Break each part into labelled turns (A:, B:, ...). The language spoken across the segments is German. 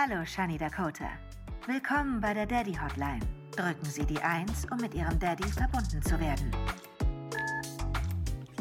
A: Hallo, Shani Dakota. Willkommen bei der Daddy Hotline. Drücken Sie die 1, um mit Ihrem Daddy verbunden zu werden.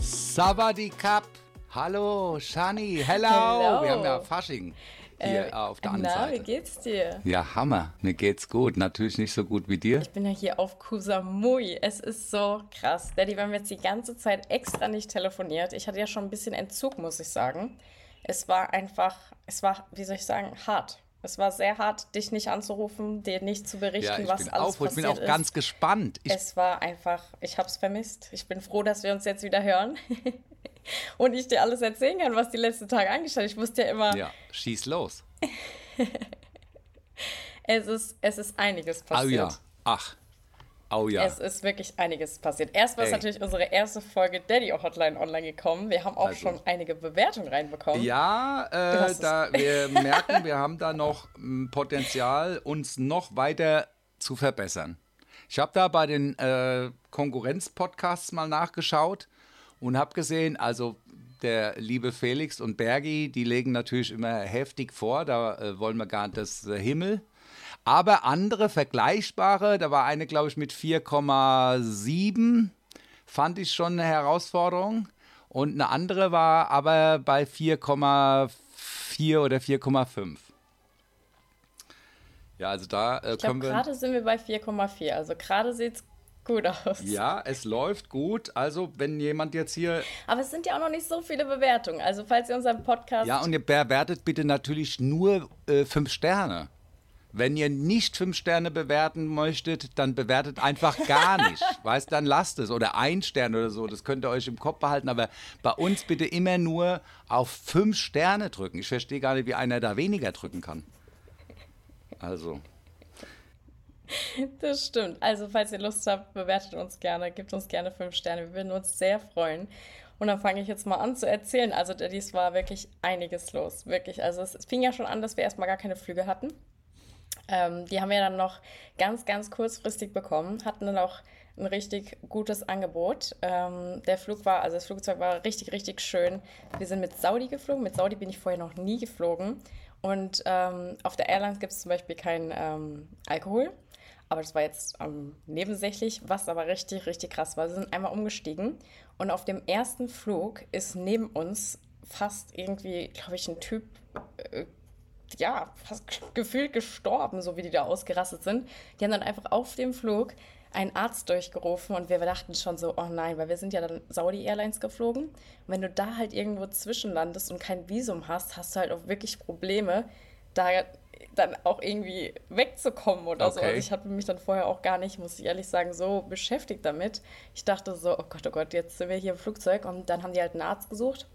B: Savadikap. Hallo, Shani. Hello.
C: Hello.
B: Wir haben ja Fasching hier
C: Äh,
B: auf der
C: na,
B: anderen Seite.
C: wie geht's dir?
B: Ja, Hammer. Mir geht's gut. Natürlich nicht so gut wie dir.
C: Ich bin ja hier auf Kusamui. Es ist so krass. Daddy, wir haben jetzt die ganze Zeit extra nicht telefoniert. Ich hatte ja schon ein bisschen Entzug, muss ich sagen. Es war einfach, es war, wie soll ich sagen, hart. Es war sehr hart, dich nicht anzurufen, dir nicht zu berichten,
B: Ja, ich
C: was
B: bin
C: alles
B: auch, ich
C: passiert
B: bin auch
C: ist.
B: ganz gespannt. Ich,
C: es war einfach, ich hab's vermisst. Ich bin froh, dass wir uns jetzt wieder hören. Und ich dir alles erzählen kann, was die letzten Tage angestellt Ich wusste ja immer,
B: ja, schieß los.
C: es, ist, es ist einiges passiert.
B: ja. Ach. Oh ja.
C: Es ist wirklich einiges passiert. Erstmal ist natürlich unsere erste Folge Daddy Hotline online gekommen. Wir haben auch
B: Also.
C: schon einige Bewertungen reinbekommen.
B: Ja, äh, da wir merken, wir haben da noch m, Potenzial, uns noch weiter zu verbessern. Ich habe da bei den äh, Konkurrenz-Podcasts mal nachgeschaut und habe gesehen, also der liebe Felix und Bergi, die legen natürlich immer heftig vor, da äh, wollen wir gar nicht das äh, Himmel. Aber andere vergleichbare, da war eine, glaube ich, mit 4,7, fand ich schon eine Herausforderung. Und eine andere war aber bei 4,4 oder 4,5. Ja, also da äh,
C: ich glaube,
B: können wir.
C: gerade sind wir bei 4,4. Also gerade sieht es gut aus.
B: Ja, es läuft gut. Also, wenn jemand jetzt hier.
C: Aber es sind ja auch noch nicht so viele Bewertungen. Also falls ihr unseren Podcast...
B: Ja, und ihr bewertet bitte natürlich nur äh, fünf Sterne. Wenn ihr nicht fünf Sterne bewerten möchtet, dann bewertet einfach gar nicht. Weißt, dann lasst es. Oder ein Stern oder so. Das könnt ihr euch im Kopf behalten. Aber bei uns bitte immer nur auf fünf Sterne drücken. Ich verstehe gar nicht, wie einer da weniger drücken kann. Also.
C: Das stimmt. Also, falls ihr Lust habt, bewertet uns gerne, gebt uns gerne fünf Sterne. Wir würden uns sehr freuen. Und dann fange ich jetzt mal an zu erzählen. Also, dies war wirklich einiges los. Wirklich. Also, es, fing ja schon an, dass wir erstmal gar keine Flüge hatten. Ähm, die haben wir dann noch ganz, ganz kurzfristig bekommen, hatten dann auch ein richtig gutes Angebot. Ähm, der Flug war, also das Flugzeug war richtig, richtig schön. Wir sind mit Saudi geflogen. Mit Saudi bin ich vorher noch nie geflogen. Und ähm, auf der Airlines gibt es zum Beispiel keinen ähm, Alkohol. Aber das war jetzt ähm, nebensächlich, was aber richtig, richtig krass war. Wir sind einmal umgestiegen und auf dem ersten Flug ist neben uns fast irgendwie, glaube ich, ein Typ, äh, ja, fast gefühlt gestorben, so wie die da ausgerastet sind. Die haben dann einfach auf dem Flug einen Arzt durchgerufen und wir dachten schon so, oh nein, weil wir sind ja dann Saudi Airlines geflogen. Und wenn du da halt irgendwo zwischenlandest und kein Visum hast, hast du halt auch wirklich Probleme, da dann auch irgendwie wegzukommen oder so.
B: Okay.
C: Also ich hatte mich dann vorher auch gar nicht, muss ich ehrlich sagen, so beschäftigt damit. Ich dachte so, oh Gott, oh Gott, jetzt sind wir hier im Flugzeug und dann haben die halt einen Arzt gesucht.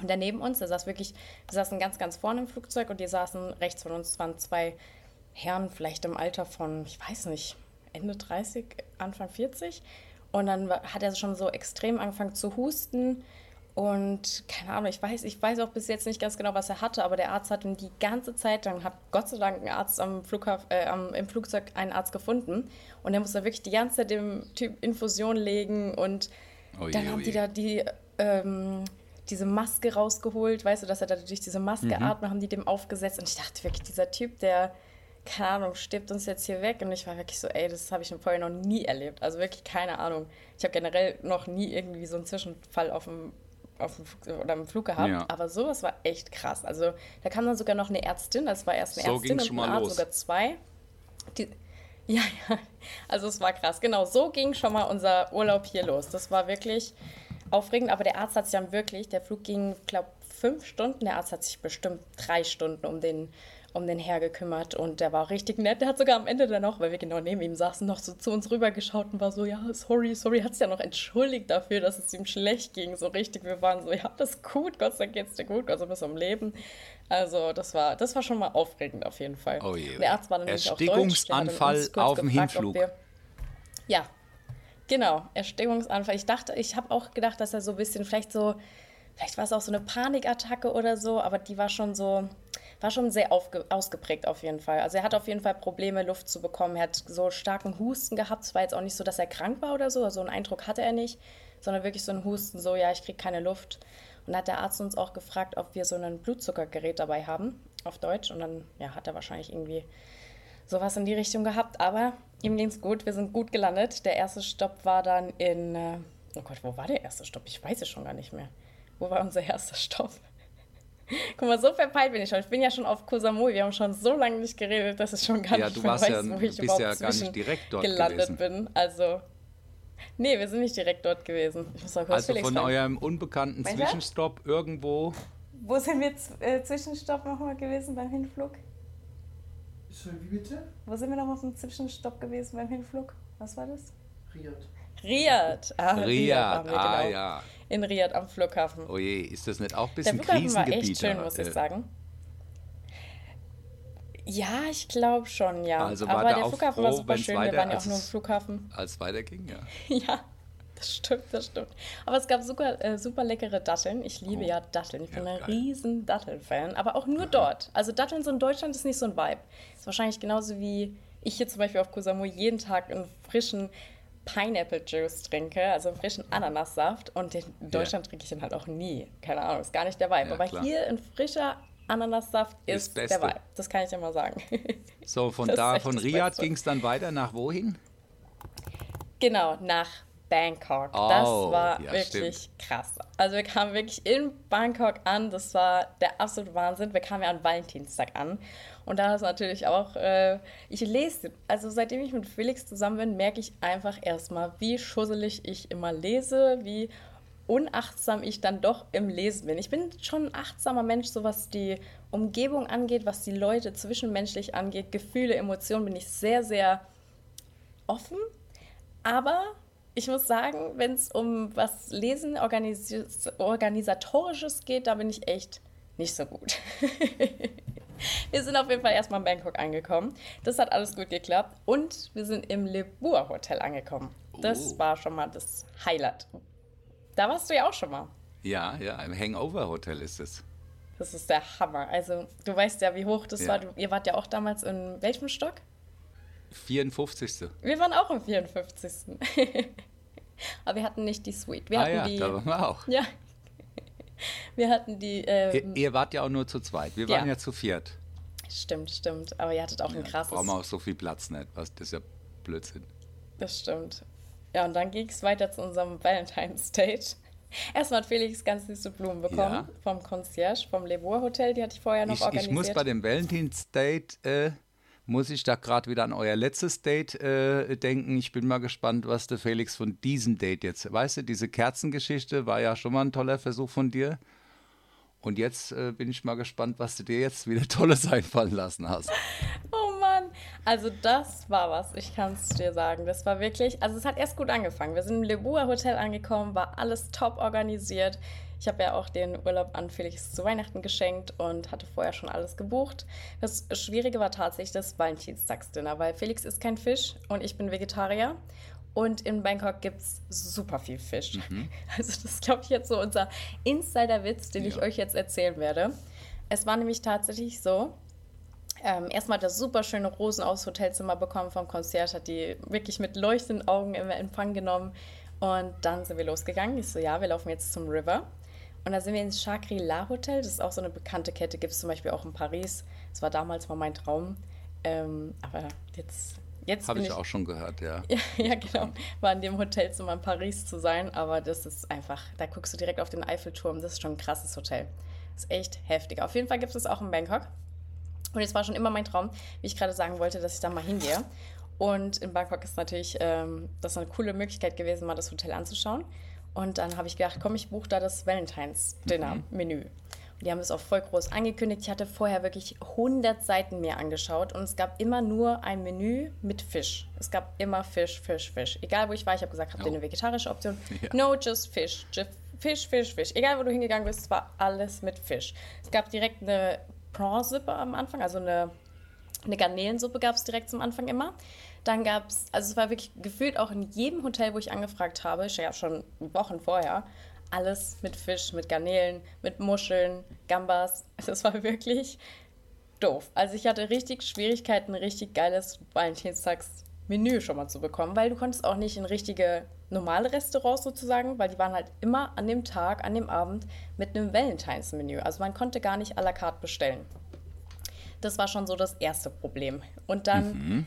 C: Und der neben uns, der saß wirklich, wir saßen ganz, ganz vorne im Flugzeug und die saßen rechts von uns, waren zwei Herren, vielleicht im Alter von, ich weiß nicht, Ende 30, Anfang 40. Und dann hat er schon so extrem angefangen zu husten. Und keine Ahnung, ich weiß, ich weiß auch bis jetzt nicht ganz genau, was er hatte, aber der Arzt hat ihn die ganze Zeit, dann hat Gott sei Dank ein Arzt am Flughafen, äh, im Flugzeug einen Arzt gefunden. Und der musste wirklich die ganze Zeit dem Typ Infusion legen und
B: Oje,
C: dann haben
B: oje.
C: die da die, ähm, diese Maske rausgeholt, weißt du, dass er da durch diese Maske
B: Mhm.
C: atmet, haben die dem aufgesetzt. Und ich dachte wirklich, dieser Typ, der, keine Ahnung, stirbt uns jetzt hier weg. Und ich war wirklich so, ey, das habe ich vorher noch nie erlebt. Also wirklich keine Ahnung. Ich habe generell noch nie irgendwie so einen Zwischenfall auf dem, auf dem Flug, oder im Flug gehabt.
B: Ja.
C: Aber sowas war echt krass. Also da kam dann sogar noch eine Ärztin, das war erst eine
B: So
C: Ärztin und ein Arzt,
B: los.
C: sogar zwei. Die, ja, ja, also es war krass. Genau, so ging schon mal unser Urlaub hier los. Das war wirklich aufregend, aber der Arzt hat sich dann wirklich, der Flug ging, glaube fünf Stunden, der Arzt hat sich bestimmt drei Stunden um den, um den Herr gekümmert und der war richtig nett. Der hat sogar am Ende dann noch, weil wir genau neben ihm saßen, noch so zu uns rübergeschaut und war so, ja, sorry, sorry, hat sich ja noch entschuldigt dafür, dass es ihm schlecht ging. So richtig, wir waren so, ja, das ist gut, Gott sei Dank geht's dir gut, Gott sei Dank bist du am Leben. Also das war, das war schon mal aufregend auf jeden Fall.
B: Oh je.
C: Der Arzt war dann nämlich auch deutsch.
B: Erstickungsanfall auf dem Hinflug.
C: Ja, genau, Erstickungsanfall. Ich dachte, ich habe auch gedacht, dass er so ein bisschen vielleicht so, vielleicht war es auch so eine Panikattacke oder so, aber die war schon so, war schon sehr ausgeprägt auf jeden Fall. Also er hat auf jeden Fall Probleme, Luft zu bekommen. Er hat so starken Husten gehabt. Es war jetzt auch nicht so, dass er krank war oder so, also einen Eindruck hatte er nicht, sondern wirklich so ein Husten, so, ja, ich kriege keine Luft. Und da hat der Arzt uns auch gefragt, ob wir so ein Blutzuckergerät dabei haben. auf Deutsch. Und dann ja, hat er wahrscheinlich irgendwie sowas in die Richtung gehabt. Aber ihm ging es gut. Wir sind gut gelandet. Der erste Stopp war dann in. Äh, oh Gott, wo war der erste Stopp? Ich weiß es schon gar nicht mehr. Wo war unser erster Stopp? Guck mal, so verpeilt bin ich schon. Ich bin ja schon auf Koh Samui. Wir haben schon so lange nicht geredet, dass ich schon gar
B: ja,
C: nicht
B: du
C: mehr
B: warst
C: weiß,
B: ja,
C: wo ich
B: bist
C: überhaupt
B: ja gar nicht direkt dort
C: gelandet
B: gewesen.
C: bin. Also, nee, wir sind nicht direkt dort gewesen. Ich muss mal kurz
B: Also
C: Felix
B: von
C: fragen.
B: eurem unbekannten? Zwischenstopp irgendwo.
C: Wo sind wir äh, Zwischenstopp nochmal gewesen beim Hinflug?
D: Schön, wie bitte?
C: Wo sind wir nochmal auf dem Zwischenstopp gewesen beim Hinflug? Was war das?
D: Riyadh.
C: Riyadh. Ah,
B: Riyadh,
C: waren wir,
B: ah
C: genau.
B: ja.
C: In Riyadh am Flughafen.
B: Oh je, ist das nicht auch ein
C: Der
B: bisschen
C: Flughafen war echt schön, muss ich sagen. Ja, ich glaube schon, ja.
B: Also war
C: Aber
B: der
C: der Flughafen
B: froh,
C: war super schön. Wir waren ja auch nur im Flughafen.
B: Als es weiterging, ja.
C: Ja, das stimmt, das stimmt. Aber es gab super, äh, super leckere Datteln. Ich liebe
B: Oh.
C: ja Datteln. Ich bin
B: Ja,
C: ein
B: geil.
C: riesen Dattelfan. Aber auch nur dort. Also Datteln so in Deutschland ist nicht so ein Vibe. Ist wahrscheinlich genauso wie ich hier zum Beispiel auf Koh Samui jeden Tag einen frischen Pineapple Juice trinke, also einen frischen Ananassaft. Und in Deutschland trinke ich den halt auch nie. Keine Ahnung, ist gar nicht der Vibe.
B: Ja,
C: Aber
B: klar.
C: hier ein frischer Ananassaft
B: Ist
C: der. Vibe. Das kann ich immer sagen.
B: So, von
C: Das
B: da, von Riyadh ging es dann weiter nach wohin?
C: Genau, nach Bangkok.
B: Oh,
C: das war
B: ja,
C: wirklich krass. Also wir kamen wirklich in Bangkok an. Das war der absolute Wahnsinn. Wir kamen ja an Valentinstag an. Und da ist natürlich auch, äh, ich lese, also seitdem ich mit Felix zusammen bin, merke ich einfach erstmal, wie schusselig ich immer lese, wie unachtsam ich dann doch im Lesen bin. Ich bin schon ein achtsamer Mensch, so was die Umgebung angeht, was die Leute zwischenmenschlich angeht, Gefühle, Emotionen, bin ich sehr, sehr offen. Aber ich muss sagen, wenn es um was Lesen, Organisi Organisatorisches geht, da bin ich echt nicht so gut. wir sind auf jeden Fall erstmal in Bangkok angekommen. Das hat alles gut geklappt. Und wir sind im Le Bourg Hotel angekommen. Das
B: Oh.
C: war schon mal das Highlight. Da warst du ja auch schon mal.
B: Ja, ja, im Hangover-Hotel ist es.
C: Das ist der Hammer. Also, du weißt ja, wie hoch das
B: Ja.
C: war. Du, ihr wart ja auch damals in welchem Stock?
B: 54.
C: Wir waren auch im 54. Aber wir hatten nicht die Suite. Wir
B: ah
C: hatten
B: ja,
C: die.
B: da waren wir auch.
C: Ja. Wir hatten die.
B: Ihr,
C: Ähm,
B: ihr wart ja auch nur zu zweit. Wir waren
C: Ja.
B: ja, zu viert.
C: Stimmt, stimmt. Aber ihr hattet auch ein krasses.
B: Brauchen wir auch so viel Platz nicht. Was, das ist ja Blödsinn.
C: Das stimmt. Ja, und dann ging es weiter zu unserem Valentine's Date. Erstmal hat Felix ganz süße Blumen bekommen
B: Ja.
C: vom Concierge, vom Le Bourg Hotel. Die hatte ich vorher noch
B: Ich,
C: organisiert.
B: ich muss bei dem Valentinsdate, äh, muss ich da gerade wieder an euer letztes Date äh, denken. Ich bin mal gespannt, was der Felix von diesem Date jetzt, weißt du, diese Kerzengeschichte war ja schon mal ein toller Versuch von dir. Und jetzt äh, bin ich mal gespannt, was du dir jetzt wieder Tolles einfallen lassen hast.
C: Oh Mann, also das war was, ich kann es dir sagen. Das war wirklich, also es hat erst gut angefangen. Wir sind im Le Bourg Hotel angekommen, war alles top organisiert. Ich habe ja auch den Urlaub an Felix zu Weihnachten geschenkt und hatte vorher schon alles gebucht. Das Schwierige war tatsächlich das Valentinstagsdinner, weil Felix ist kein Fisch und ich bin Vegetarier. Und in Bangkok gibt es super viel Fisch. Also das ist, glaube ich, jetzt so unser Insider-Witz, den ich
B: Ja.
C: euch jetzt erzählen werde. Es war nämlich tatsächlich so, ähm, erstmal hat er super schöne Rosen aus Hotelzimmer bekommen vom Concierge, hat die wirklich mit leuchtenden Augen im Empfang genommen. Und dann sind wir losgegangen. Ich so, ja, wir laufen jetzt zum River. Und da sind wir ins Shangri-La Hotel. Das ist auch so eine bekannte Kette, gibt es zum Beispiel auch in Paris. Das war damals mal mein Traum. Ähm, aber jetzt, jetzt
B: Habe
C: bin
B: ich auch schon gehört, ja.
C: ja, ja, genau. War in dem Hotelzimmer in Paris zu sein, aber das ist einfach, da guckst du direkt auf den Eiffelturm, das ist schon ein krasses Hotel. Das ist echt heftig. Auf jeden Fall gibt es das auch in Bangkok. Und es war schon immer mein Traum, wie ich gerade sagen wollte, dass ich da mal hingehe. Und in Bangkok ist natürlich ähm, das eine coole Möglichkeit gewesen, mal das Hotel anzuschauen. Und dann habe ich gedacht, komm, ich buche da das Valentine's-Dinner-Menü. Und die haben es auch voll groß angekündigt. Ich hatte vorher wirklich 100 Seiten mir angeschaut und es gab immer nur ein Menü mit Fisch. Es gab immer Fisch, Fisch, Fisch. Egal wo ich war, ich habe gesagt, habt ihr
B: Oh.
C: eine vegetarische Option?
B: Ja.
C: No, just Fish. Just Fisch, Fisch, Fisch. Egal wo du hingegangen bist, es war alles mit Fisch. Es gab direkt eine Prawn-Suppe am Anfang, also eine eine Garnelensuppe gab es direkt zum Anfang immer. Dann gab es, also es war wirklich gefühlt auch in jedem Hotel, wo ich angefragt habe, ja schon Wochen vorher, alles mit Fisch, mit Garnelen, mit Muscheln, Gambas. Das war wirklich doof. Also ich hatte richtig Schwierigkeiten, ein richtig geiles Valentinstags-Menü schon mal zu bekommen, weil du konntest auch nicht in richtige normale Restaurants sozusagen, weil die waren halt immer an dem Tag, an dem Abend mit einem Valentines-Menü. Also man konnte gar nicht à la carte bestellen. Das war schon so das erste Problem. Und dann mhm.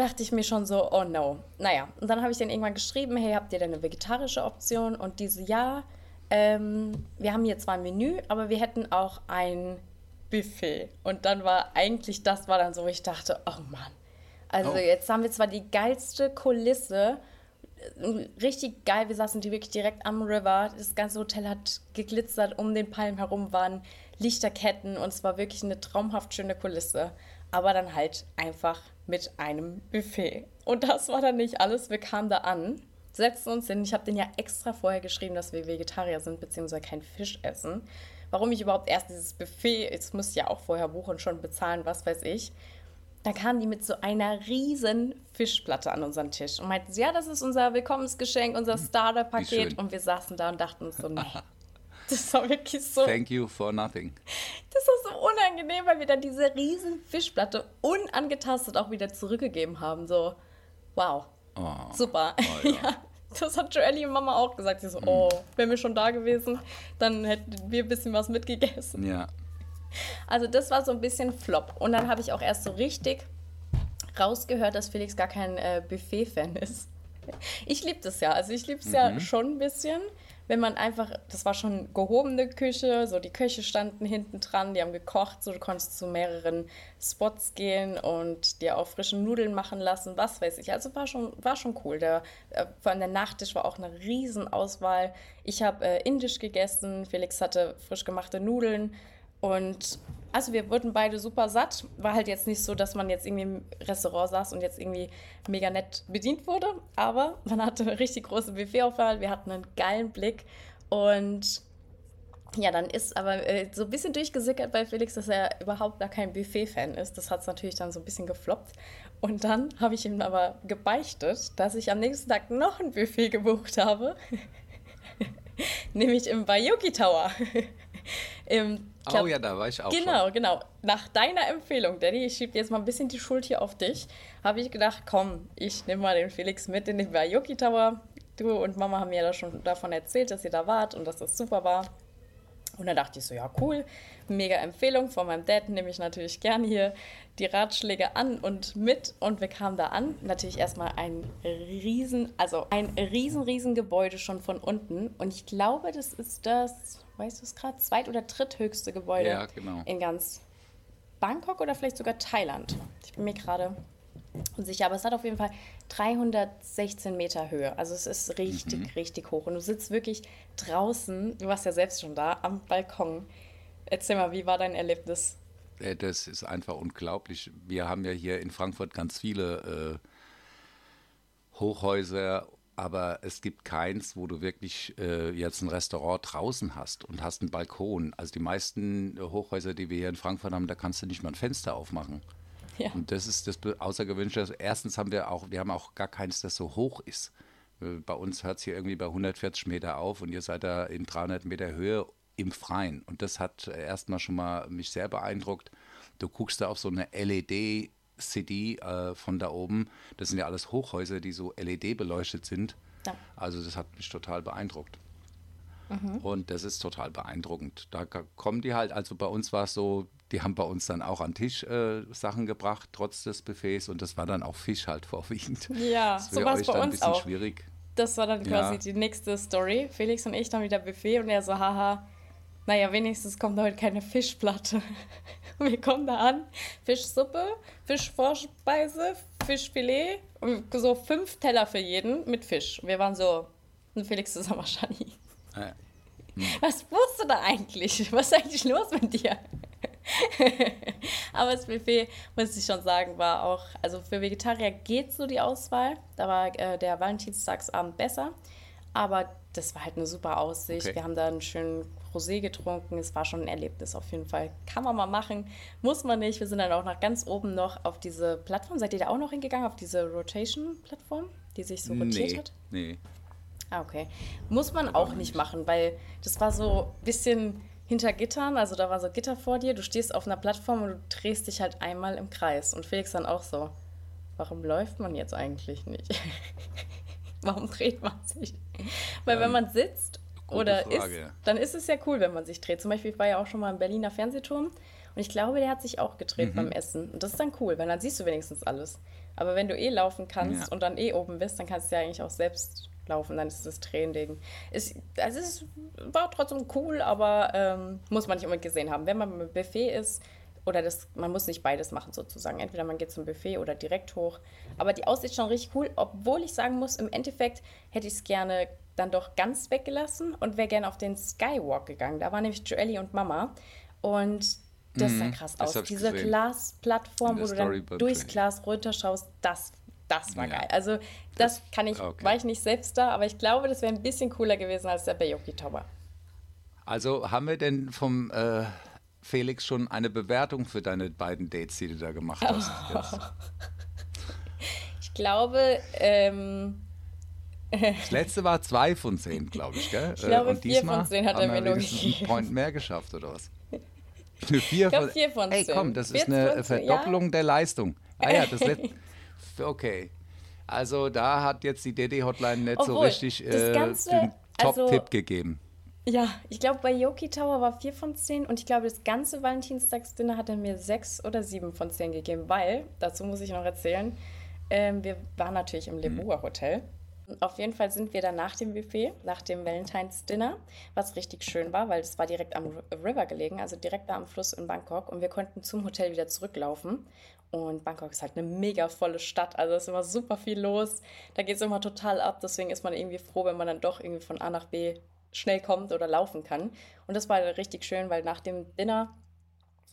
C: Dachte ich mir schon so, oh no. Naja, und dann habe ich dann irgendwann geschrieben, hey, habt ihr denn eine vegetarische Option? Und diese, ja, ähm, wir haben hier zwar ein Menü, aber wir hätten auch ein Buffet. Und dann war eigentlich, das war dann so, ich dachte, oh Mann. Also oh. jetzt haben wir zwar die geilste Kulisse, richtig geil. Wir saßen die wirklich direkt am River. Das ganze Hotel hat geglitzert. Um den Palmen herum waren Lichterketten und es war wirklich eine traumhaft schöne Kulisse. Aber dann halt einfach mit einem Buffet. Und das war dann nicht alles. Wir kamen da an, setzten uns hin. Ich habe den ja extra vorher geschrieben, dass wir Vegetarier sind, beziehungsweise kein Fisch essen. Warum ich überhaupt erst dieses Buffet, jetzt muss ich ja auch vorher buchen, schon bezahlen, was weiß ich. Da kamen die mit so einer riesen Fischplatte an unseren Tisch und meinten, ja, das ist unser Willkommensgeschenk, unser hm, Starter-Paket. Und wir saßen da und dachten uns so, nee. Das war wirklich so.
B: Thank you for nothing.
C: Das war so unangenehm, weil wir dann diese riesen Fischplatte unangetastet auch wieder zurückgegeben haben. So, wow. Oh, Super. Oh, ja. ja. Das hat Joelly und Mama auch gesagt. Sie so, mm. oh, wären wir schon da gewesen, dann hätten wir ein bisschen was mitgegessen.
B: Ja.
C: Also das war so ein bisschen Flop. Und dann habe ich auch erst so richtig rausgehört, dass Felix gar kein äh, Buffet-Fan ist. Ich liebe das ja. Also ich liebe es mhm. ja schon ein bisschen, wenn man einfach, das war schon gehobene Küche, so die Köche standen hinten dran, die haben gekocht, so du konntest zu mehreren Spots gehen und dir auch frische Nudeln machen lassen, was weiß ich. Also war schon, war schon cool. Der, äh, vor allem der Nachtisch war auch eine Riesenauswahl. Ich habe äh, indisch gegessen, Felix hatte frisch gemachte Nudeln und also wir wurden beide super satt. War halt jetzt nicht so, dass man jetzt irgendwie im Restaurant saß und jetzt irgendwie mega nett bedient wurde. Aber man hatte eine richtig große Buffetauswahl. Wir hatten einen geilen Blick. Und ja, dann ist aber äh, so ein bisschen durchgesickert bei Felix, dass er überhaupt gar kein Buffet-Fan ist. Das hat es natürlich dann so ein bisschen gefloppt. Und dann habe ich ihm aber gebeichtet, dass ich am nächsten Tag noch ein Buffet gebucht habe. Nämlich im Bayuki Tower.
B: Im, glaub, oh ja, da war ich auch.
C: Genau, schon. genau. Nach deiner Empfehlung, Daddy, ich schiebe jetzt mal ein bisschen die Schuld hier auf dich, habe ich gedacht, komm, ich nehme mal den Felix mit in den Bayoki Tower. Du und Mama haben mir da schon davon erzählt, dass ihr da wart und dass das super war. Und dann dachte ich so, ja, cool, mega Empfehlung von meinem Dad, nehme ich natürlich gern hier die Ratschläge an und mit. Und wir kamen da an. Natürlich erstmal ein riesen, also ein riesen, riesen Gebäude schon von unten. Und ich glaube, das ist das, weißt du es gerade, zweit- oder dritthöchste Gebäude
B: ja, genau.
C: in ganz Bangkok oder vielleicht sogar Thailand. Ich bin mir gerade unsicher, aber es hat auf jeden Fall 316 Meter Höhe. Also es ist richtig, mhm. richtig hoch. Und du sitzt wirklich draußen, du warst ja selbst schon da, am Balkon. Erzähl mal, wie war dein Erlebnis?
B: Äh, das ist einfach unglaublich. Wir haben ja hier in Frankfurt ganz viele äh, Hochhäuser aber es gibt keins, wo du wirklich äh, jetzt ein Restaurant draußen hast und hast einen Balkon. Also die meisten Hochhäuser, die wir hier in Frankfurt haben, da kannst du nicht mal ein Fenster aufmachen. Ja. Und das ist das Außergewöhnliche. Also erstens haben wir auch, wir haben auch gar keins, das so hoch ist. Äh, bei uns hört es hier irgendwie bei 140 Meter auf und ihr seid da in 300 Meter Höhe im Freien. Und das hat erstmal schon mal mich sehr beeindruckt. Du guckst da auf so eine LED City äh, von da oben. Das sind ja alles Hochhäuser, die so LED beleuchtet sind. Ja. Also das hat mich total beeindruckt. Mhm. Und das ist total beeindruckend. Da kommen die halt, also bei uns war es so, die haben bei uns dann auch an Tisch äh, Sachen gebracht, trotz des Buffets. Und das war dann auch Fisch halt vorwiegend.
C: Ja,
B: das so war es bei uns auch. Schwierig.
C: Das war dann quasi ja. die nächste Story. Felix und ich dann wieder Buffet und er so, haha, naja, wenigstens kommt heute keine Fischplatte. Wir kommen da an, Fischsuppe, Fischvorspeise, Fischfilet und so fünf Teller für jeden mit Fisch. Wir waren so, Felix zusammen wahrscheinlich. Äh. Hm. Was wusstest du da eigentlich? Was ist eigentlich los mit dir? Aber das Buffet, muss ich schon sagen, war auch, also für Vegetarier geht so die Auswahl. Da war äh, der Valentinstagsabend besser. Aber das war halt eine super Aussicht. Okay. Wir haben da einen schönen Rosé getrunken. Es war schon ein Erlebnis auf jeden Fall. Kann man mal machen, muss man nicht. Wir sind dann auch nach ganz oben noch auf diese Plattform. Seid ihr da auch noch hingegangen, auf diese Rotation-Plattform, die sich so rotiert
B: nee,
C: hat?
B: Nee.
C: Ah, okay. Muss man auch nicht machen, weil das war so ein bisschen hinter Gittern, also da war so Gitter vor dir, du stehst auf einer Plattform und du drehst dich halt einmal im Kreis. Und Felix dann auch so, warum läuft man jetzt eigentlich nicht? warum dreht man sich? Weil wenn man sitzt
B: Gute
C: oder
B: Frage,
C: ist, dann ist es ja cool, wenn man sich dreht. Zum Beispiel, ich war ja auch schon mal im Berliner Fernsehturm und ich glaube, der hat sich auch gedreht
B: Mhm.
C: beim Essen. Und das ist dann cool, weil dann siehst du wenigstens alles. Aber wenn du eh laufen kannst
B: Ja.
C: und dann eh oben bist, dann kannst du ja eigentlich auch selbst laufen, dann ist das Training. Es, also es war trotzdem cool, aber ähm, muss man nicht unbedingt gesehen haben. Wenn man beim Buffet ist, oder das, man muss nicht beides machen sozusagen. Entweder man geht zum Buffet oder direkt hoch. Aber die Aussicht schon richtig cool, obwohl ich sagen muss, im Endeffekt hätte ich es gerne dann doch ganz weggelassen und wäre gerne auf den Skywalk gegangen. Da war nämlich Joelly und Mama. Und das sah krass
B: Mhm. das
C: aus. Diese. Glasplattform, wo du dann durchs. Glas runterschaust, das, das war
B: Ja.
C: geil. Also das, kann ich,
B: okay.
C: war ich nicht selbst da, aber ich glaube, das wäre ein bisschen cooler gewesen als der Bayoki Tower.
B: Also haben wir denn vom äh, Felix schon eine Bewertung für deine beiden Dates, die du da gemacht hast? Jetzt?
C: Ich glaube, ähm,
B: Das letzte war zwei von zehn, glaube ich, gell?
C: Ich glaube,
B: Und
C: vier
B: diesmal
C: von zehn hat er mir nur gegeben.
B: einen Point mehr geschafft, oder was? Eine vier
C: glaub,
B: von,
C: vier von
B: Ey,
C: zehn.
B: komm, das
C: Vier
B: ist eine Verdoppelung der Leistung. Ah ja, das letzte. Okay. Also da hat jetzt die DD-Hotline nicht so
C: Obwohl,
B: richtig
C: das
B: äh,
C: Ganze,
B: den
C: also-
B: Top-Tipp gegeben.
C: ja, ich glaube, bei Yoki Tower war vier von zehn und ich glaube, das ganze Valentinstagsdinner hat er mir sechs oder sieben von zehn gegeben, weil, dazu muss ich noch erzählen, ähm, wir waren natürlich im Lebua Hotel. Auf jeden Fall sind wir dann nach dem Buffet, nach dem Valentine's Dinner, was richtig schön war, weil es war direkt am River gelegen, also direkt da am Fluss in Bangkok und wir konnten zum Hotel wieder zurücklaufen. Und Bangkok ist halt eine mega volle Stadt, also ist immer super viel los. Da geht es immer total ab, deswegen ist man irgendwie froh, wenn man dann doch irgendwie von A nach B schnell kommt oder laufen kann. Und das war richtig schön, weil nach dem Dinner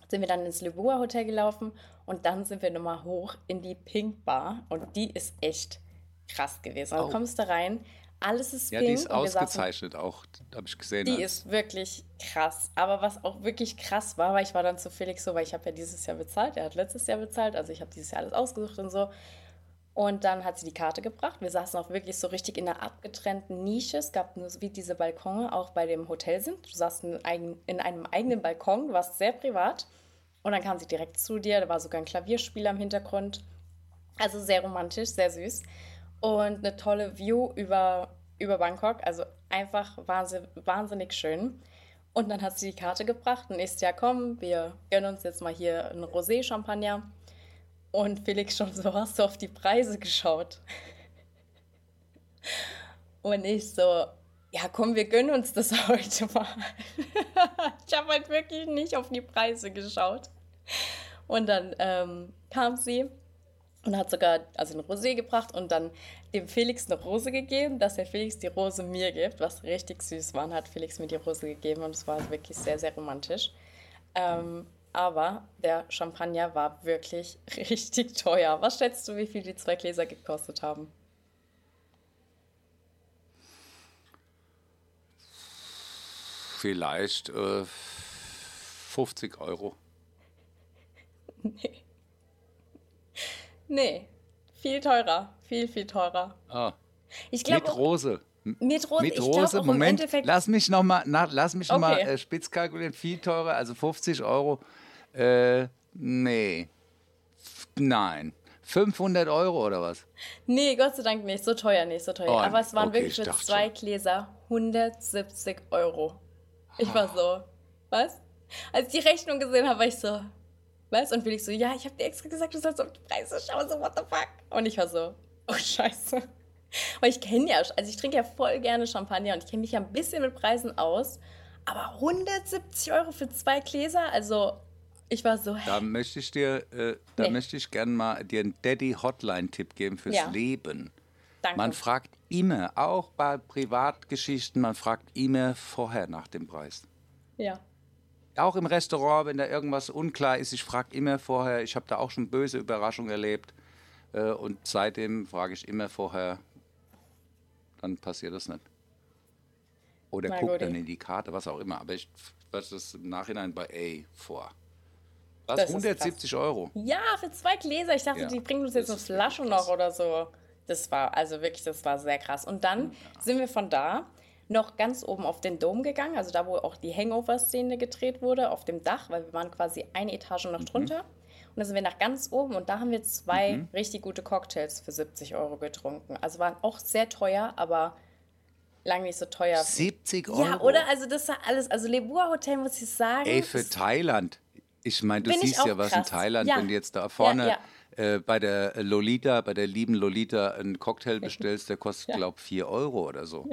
C: sind wir dann ins Lebua Hotel gelaufen und dann sind wir nochmal hoch in die Pink Bar und die ist echt krass gewesen. Also
B: Oh.
C: du kommst da rein, alles ist
B: Ja,
C: pink
B: die ist
C: wir saßen
B: ausgezeichnet auch, habe ich gesehen.
C: die
B: als-
C: ist wirklich krass. Aber was auch wirklich krass war, weil ich war dann zu Felix so, weil ich habe ja dieses Jahr bezahlt, er hat letztes Jahr bezahlt, also ich habe dieses Jahr alles ausgesucht und so. Und dann hat sie die Karte gebracht. Wir saßen auch wirklich so richtig in einer abgetrennten Nische. Es gab nur wie diese Balkone auch bei dem Hotel sind. Du saßt in, einem eigenen Balkon, du warst sehr privat. Und dann kam sie direkt zu dir, da war sogar ein Klavierspieler im Hintergrund. Also sehr romantisch, sehr süß. Und eine tolle View über, über Bangkok. Also einfach wahnsinn, wahnsinnig schön. Und dann hat sie die Karte gebracht und ist ja, komm, wir gönnen uns jetzt mal hier einen Rosé-Champagner. Und Felix schon so, hast du auf die Preise geschaut? Und ich so, ja komm, wir gönnen uns das heute mal. ich habe halt wirklich nicht auf die Preise geschaut. Und dann ähm, kam sie und hat sogar also eine Rosé gebracht und dann dem Felix eine Rose gegeben, dass der Felix die Rose mir gibt, was richtig süß war. Und hat Felix mir die Rose gegeben und es war wirklich sehr, sehr romantisch. Ähm, aber der Champagner war wirklich richtig teuer. Was schätzt du, wie viel die zwei Gläser gekostet haben?
B: Vielleicht äh, 50 Euro.
C: Nee. Nee, viel teurer. Viel, viel teurer.
B: Ah,
C: Ich
B: mit
C: glaube,
B: Rose.
C: mit Rose,
B: Mit Rose, Moment, lass mich noch mal, na, lass mich noch mal
C: Okay.
B: äh, spitz kalkulieren, viel teurer, also 50 Euro. Äh, nee, F- nein, 500 Euro oder was?
C: Nee, Gott sei Dank nicht. So teuer nicht, so teuer.
B: Oh,
C: Aber es waren
B: okay,
C: wirklich
B: ich
C: für zwei. Gläser 170 Euro. Ich war so, was? Als ich die Rechnung gesehen habe, war ich so, was? Und Felix so, ja, ich habe dir extra gesagt, du sollst auf die Preise schauen, so, what the fuck? Und ich war so, oh Scheiße. Weil ich kenne ja, also ich trinke ja voll gerne Champagner und ich kenne mich ja ein bisschen mit Preisen aus. Aber 170 Euro für zwei Gläser? Also, ich war so, hä?
B: Da möchte ich dir, äh, da
C: Nee.
B: möchte ich gerne mal dir einen Daddy-Hotline-Tipp geben fürs
C: Ja.
B: Leben.
C: Danke.
B: Man fragt immer, auch bei Privatgeschichten, man fragt immer vorher nach dem Preis.
C: ja.
B: Auch im Restaurant, wenn da irgendwas unklar ist, ich frage immer vorher. Ich habe da auch schon böse Überraschungen erlebt. Äh, und seitdem frage ich immer vorher. Dann passiert das nicht. Oder
C: Na
B: guck
C: gut.
B: dann in die Karte, was auch immer. Aber ich was das im Nachhinein bei A vor. Was?
C: Das ist
B: 170 Euro.
C: Ja, für zwei Gläser. Ich dachte,
B: Ja,
C: die bringen uns jetzt eine Flasche noch oder so. Das war, also wirklich, das war sehr krass. Und dann sind wir von da noch ganz oben auf den Dom gegangen, also da, wo auch die Hangover-Szene gedreht wurde, auf dem Dach, weil wir waren quasi eine Etage
B: Mhm.
C: noch drunter. Und dann sind wir nach ganz oben und da haben wir zwei richtig gute Cocktails für 70 Euro getrunken. Also waren auch sehr teuer, aber Lang nicht so teuer.
B: 70 Euro.
C: Ja, oder? Also das war alles, also Lebua Hotel muss ich sagen.
B: Ey, für Thailand. Ich meine, du siehst ja, was in
C: krass.
B: Thailand,
C: Ja.
B: wenn du jetzt da vorne
C: Ja,
B: Äh, bei der Lolita, bei der lieben Lolita einen Cocktail bestellst, der kostet,
C: Ja.
B: glaube ich, 4 Euro oder so.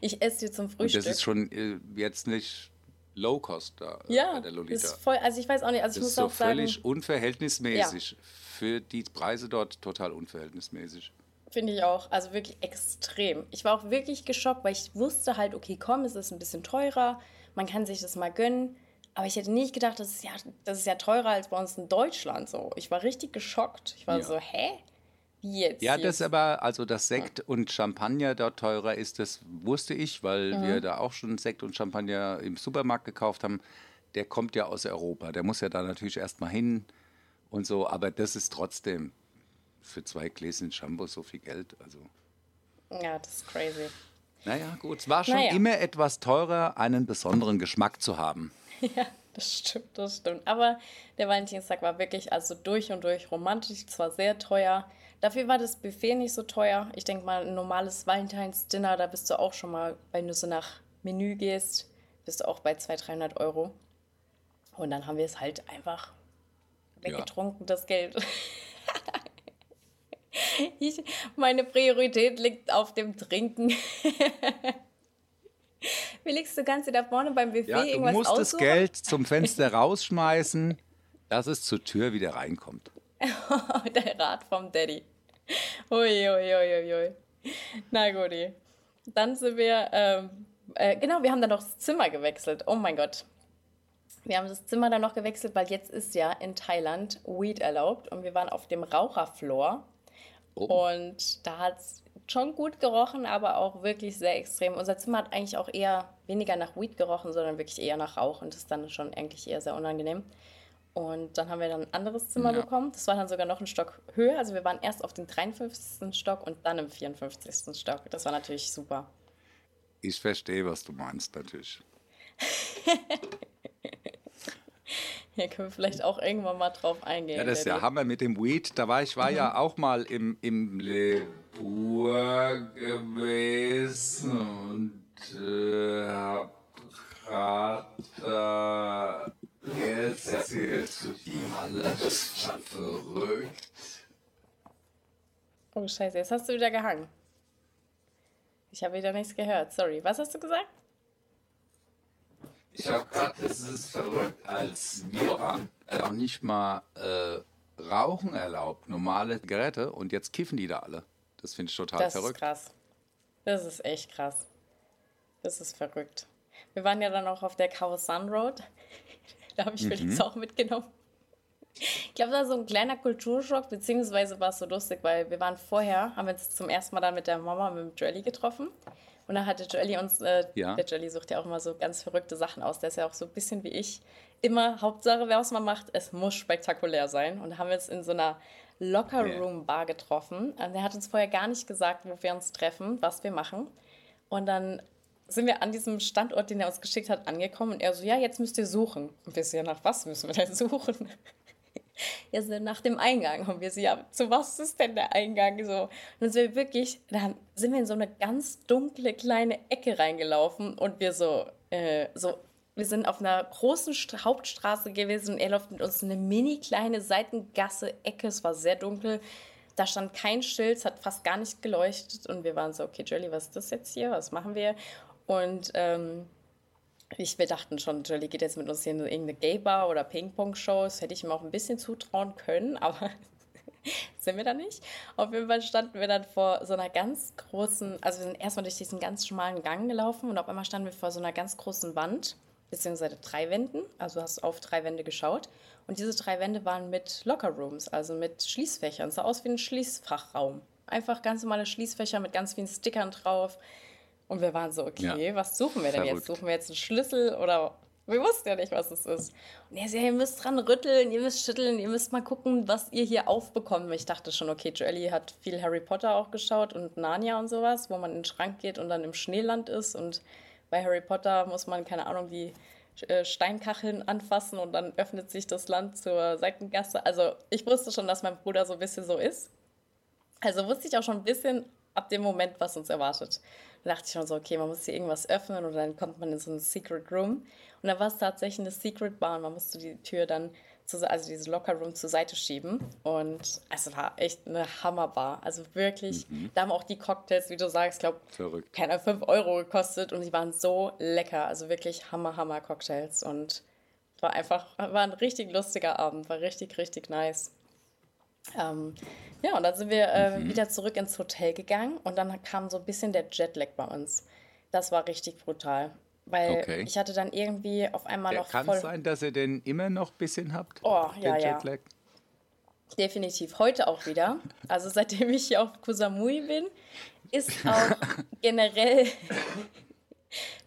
C: Ich esse die zum
B: Und
C: Frühstück.
B: das ist schon äh, jetzt nicht Low Cost da äh,
C: ja,
B: bei der Lolita.
C: ist voll, also ich weiß auch nicht, also ich
B: Das
C: muss
B: ist so
C: auch sagen,
B: völlig unverhältnismäßig. Für die Preise dort total unverhältnismäßig.
C: Finde ich auch. Also wirklich extrem. Ich war auch wirklich geschockt, weil ich wusste halt, okay, komm, es ist ein bisschen teurer, man kann sich das mal gönnen. Aber ich hätte nicht gedacht, das ist ja, das ist ja teurer als bei uns in Deutschland so. Ich war richtig geschockt. Ich war
B: Ja.
C: so, hä? Wie jetzt?
B: Ja, das aber, also dass Sekt und Champagner dort teurer ist, das wusste ich, weil
C: Mhm.
B: wir da auch schon Sekt und Champagner im Supermarkt gekauft haben. Der kommt ja aus Europa. Der muss ja da natürlich erstmal hin und so, aber das ist trotzdem für zwei Gläschen Shampoo so viel Geld. Also,
C: Ja, das ist crazy.
B: naja, gut. Es war schon
C: Naja.
B: immer etwas teurer, einen besonderen Geschmack zu haben.
C: Ja, das stimmt, das stimmt. Aber der Valentinstag war wirklich also durch und durch romantisch, zwar sehr teuer. Dafür war das Buffet nicht so teuer. Ich denke mal, ein normales Valentinsdinner, da bist du auch schon mal, wenn du so nach Menü gehst, bist du auch bei 200, 300 Euro. Und dann haben wir es halt einfach weggetrunken, das Geld. Ich, meine Priorität liegt auf dem Trinken. Felix, du kannst dir da vorne beim Buffet
B: Ja, du
C: irgendwas
B: musst das
C: aussuchen.
B: Geld zum Fenster rausschmeißen, dass es zur Tür wieder reinkommt.
C: Der Rat vom Daddy. Ui, ui, ui, ui. Na gut. Dann sind wir, ähm, äh, genau, wir haben dann noch das Zimmer gewechselt. Oh mein Gott. Wir haben das Zimmer dann noch gewechselt, weil jetzt ist ja in Thailand Weed erlaubt und wir waren auf dem Raucherfloor.
B: Oh.
C: Und da hat es schon gut gerochen, aber auch wirklich sehr extrem. Unser Zimmer hat eigentlich auch eher weniger nach Weed gerochen, sondern wirklich eher nach Rauch. Und das ist dann schon eigentlich eher sehr unangenehm. Und dann haben wir dann ein anderes Zimmer
B: Ja.
C: bekommen. Das war dann sogar noch ein Stock höher. Also wir waren erst auf dem 53. Stock und dann im 54. Stock. Das war natürlich super.
B: Ich verstehe, was du meinst, natürlich.
C: Hier können wir vielleicht auch irgendwann mal drauf eingehen.
B: Ja, das ist ja. Hammer mit dem Weed. Da war ich war
C: Mhm.
B: ja auch mal im, im Le Bois gewesen und äh, hab grad äh, erzählt zu ihm alles verrückt.
C: Oh, scheiße, jetzt hast du wieder gehangen. Ich habe wieder nichts gehört. Sorry. Was hast du gesagt?
B: Ich habe gerade, es ist verrückt, als wir waren, auch nicht mal äh, Rauchen erlaubt, normale Geräte und jetzt kiffen die da alle. Das finde ich total
C: Das
B: verrückt.
C: ist krass. Das ist echt krass. Das ist verrückt. Wir waren ja dann auch auf der Khao San Road. da habe ich Felix
B: Mhm.
C: auch mitgenommen. Ich glaube, das war so ein kleiner Kulturschock, beziehungsweise war es so lustig, weil wir waren vorher, haben wir uns zum ersten Mal dann mit der Mama, mit dem Joelly getroffen. Und dann hatte Joelly uns, äh,
B: Ja.
C: der Joelly sucht ja auch immer so ganz verrückte Sachen aus. Der ist ja auch so ein bisschen wie ich. Immer, Hauptsache, wer was man macht, es muss spektakulär sein. Und da haben wir uns in so einer Locker-Room-Bar getroffen. Und der hat uns vorher gar nicht gesagt, wo wir uns treffen, was wir machen. Und dann sind wir an diesem Standort, den er uns geschickt hat, angekommen. Und er so, ja, jetzt müsst ihr suchen. Und wir so, ja, nach was müssen wir denn suchen? Ja, so nach dem Eingang. Und wir so, ja, zu was ist denn der Eingang? So. Und dann sind wir wirklich, dann sind wir in so eine ganz dunkle kleine Ecke reingelaufen und wir so, äh, so, wir sind auf einer großen St Hauptstraße gewesen und er läuft mit uns in eine mini kleine Seitengasse Ecke. Es war sehr dunkel. Da stand kein Schild, es hat fast gar nicht geleuchtet und wir waren so, okay, Jolly, was ist das jetzt hier? Was machen wir? Und ähm, ich, wir dachten schon, Jolly geht jetzt mit uns hier in irgendeine Gay-Bar oder Ping-Pong-Show. Das hätte ich ihm auch ein bisschen zutrauen können, aber sind wir da nicht. Auf jeden Fall standen wir dann vor so einer ganz großen, also wir sind erstmal durch diesen ganz schmalen Gang gelaufen und auf einmal standen wir vor so einer ganz großen Wand, beziehungsweise drei Wänden. Also du hast auf drei Wände geschaut. Und diese drei Wände waren mit Lockerrooms, also mit Schließfächern. Es sah aus wie ein Schließfachraum. Einfach ganz normale Schließfächer mit ganz vielen Stickern drauf. Und wir waren so, okay,
B: Ja.
C: was suchen wir denn
B: Verrückt.
C: jetzt? Suchen wir jetzt einen Schlüssel oder wir wussten ja nicht, was es ist. Und er so, ja, ihr müsst dran rütteln, ihr müsst schütteln, ihr müsst mal gucken, was ihr hier aufbekommt. Ich dachte schon, okay, Joelly hat viel Harry Potter auch geschaut und Narnia und sowas, wo man in den Schrank geht und dann im Schneeland ist. Und bei Harry Potter muss man, keine Ahnung, die äh, Steinkacheln anfassen und dann öffnet sich das Land zur Seitengasse. Also ich wusste schon, dass mein Bruder so ein bisschen so ist. Also wusste ich auch schon ein bisschen, ab dem Moment, was uns erwartet. Da dachte ich schon so, okay, man muss hier irgendwas öffnen und dann kommt man in so einen Secret Room. Und da war es tatsächlich eine Secret Bar und man musste die Tür dann, zu, also diese Locker Room zur Seite schieben. Und also war echt eine Hammerbar. Also wirklich, mhm. da haben auch die Cocktails, wie du sagst, glaube ich, keine 5 Euro gekostet und die waren so lecker. Also wirklich Hammer, Hammer Cocktails und war einfach, war ein richtig lustiger Abend, war richtig, richtig nice. Ähm, ja, und dann sind wir äh, mhm. wieder zurück ins Hotel gegangen und dann kam so ein bisschen der Jetlag bei uns. Das war richtig brutal. Weil okay. ich hatte dann irgendwie auf einmal der noch.
B: Kann es sein, dass ihr den immer noch ein bisschen habt?
C: Oh, ja, ja. Jetlag? Definitiv. Heute auch wieder. Also seitdem ich hier auf Kusamui bin, ist auch generell.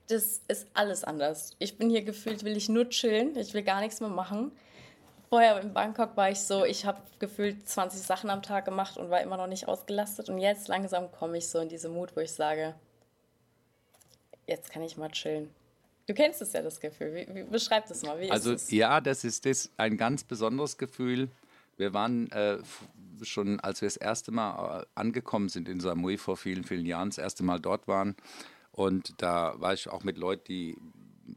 C: das ist alles anders. Ich bin hier gefühlt, will ich nur chillen. Ich will gar nichts mehr machen vorher in Bangkok war ich so, ich habe gefühlt 20 Sachen am Tag gemacht und war immer noch nicht ausgelastet. Und jetzt langsam komme ich so in diese Mut, wo ich sage, jetzt kann ich mal chillen. Du kennst es ja, das Gefühl. Wie, wie beschreib das mal. Wie
B: also ja, das ist das ein ganz besonderes Gefühl. Wir waren äh, schon, als wir das erste Mal äh, angekommen sind in Samui vor vielen, vielen Jahren, das erste Mal dort waren. Und da war ich auch mit Leuten, die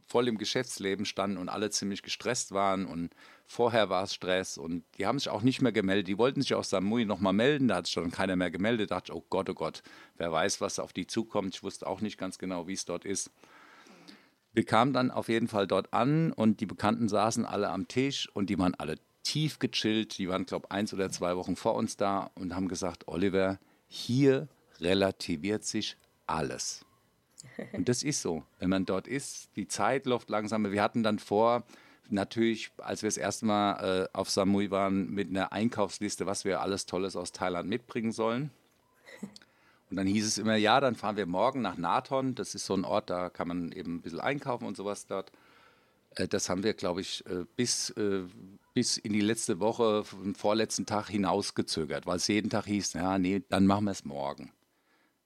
B: voll im Geschäftsleben standen und alle ziemlich gestresst waren und vorher war es Stress und die haben sich auch nicht mehr gemeldet. Die wollten sich aus Samui nochmal melden, da hat sich schon keiner mehr gemeldet. Da dachte ich, oh Gott, oh Gott, wer weiß, was auf die zukommt. Ich wusste auch nicht ganz genau, wie es dort ist. Wir kamen dann auf jeden Fall dort an und die Bekannten saßen alle am Tisch und die waren alle tief gechillt. Die waren, glaube ich, eins oder zwei Wochen vor uns da und haben gesagt, Oliver, hier relativiert sich alles. Und das ist so. Wenn man dort ist, die Zeit läuft langsamer. Wir hatten dann vor, natürlich, als wir das erste Mal äh, auf Samui waren, mit einer Einkaufsliste, was wir alles Tolles aus Thailand mitbringen sollen. Und dann hieß es immer, ja, dann fahren wir morgen nach Nathon. Das ist so ein Ort, da kann man eben ein bisschen einkaufen und sowas dort. Äh, das haben wir, glaube ich, äh, bis, äh, bis in die letzte Woche, den vorletzten Tag hinausgezögert, weil es jeden Tag hieß, ja, nee, dann machen wir es morgen.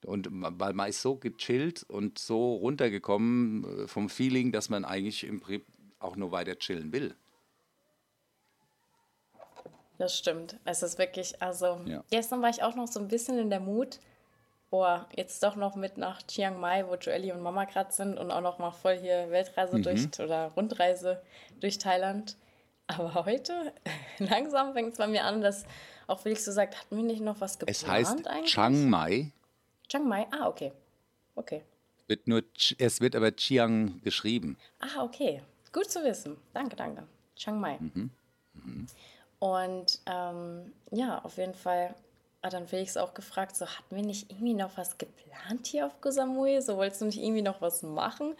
B: Und weil man ist so gechillt und so runtergekommen äh, vom Feeling, dass man eigentlich im Prinzip auch nur weiter chillen will.
C: Das stimmt. Es ist wirklich, also ja. gestern war ich auch noch so ein bisschen in der Mut, boah, jetzt doch noch mit nach Chiang Mai, wo Joelly und Mama gerade sind und auch noch mal voll hier Weltreise mhm. durch oder Rundreise durch Thailand. Aber heute, langsam fängt es bei mir an, dass auch Felix so sagt, hatten wir nicht noch was geplant
B: es heißt eigentlich? Chiang Mai.
C: Chiang Mai, ah, okay. Okay.
B: Wird nur, es wird aber Chiang geschrieben.
C: Ah, okay. Gut zu wissen. Danke, danke. Chiang Mai. Mhm. Mhm. Und ähm, ja, auf jeden Fall hat dann Felix auch gefragt, so hatten wir nicht irgendwie noch was geplant hier auf Koh Samui? So wolltest du nicht irgendwie noch was machen?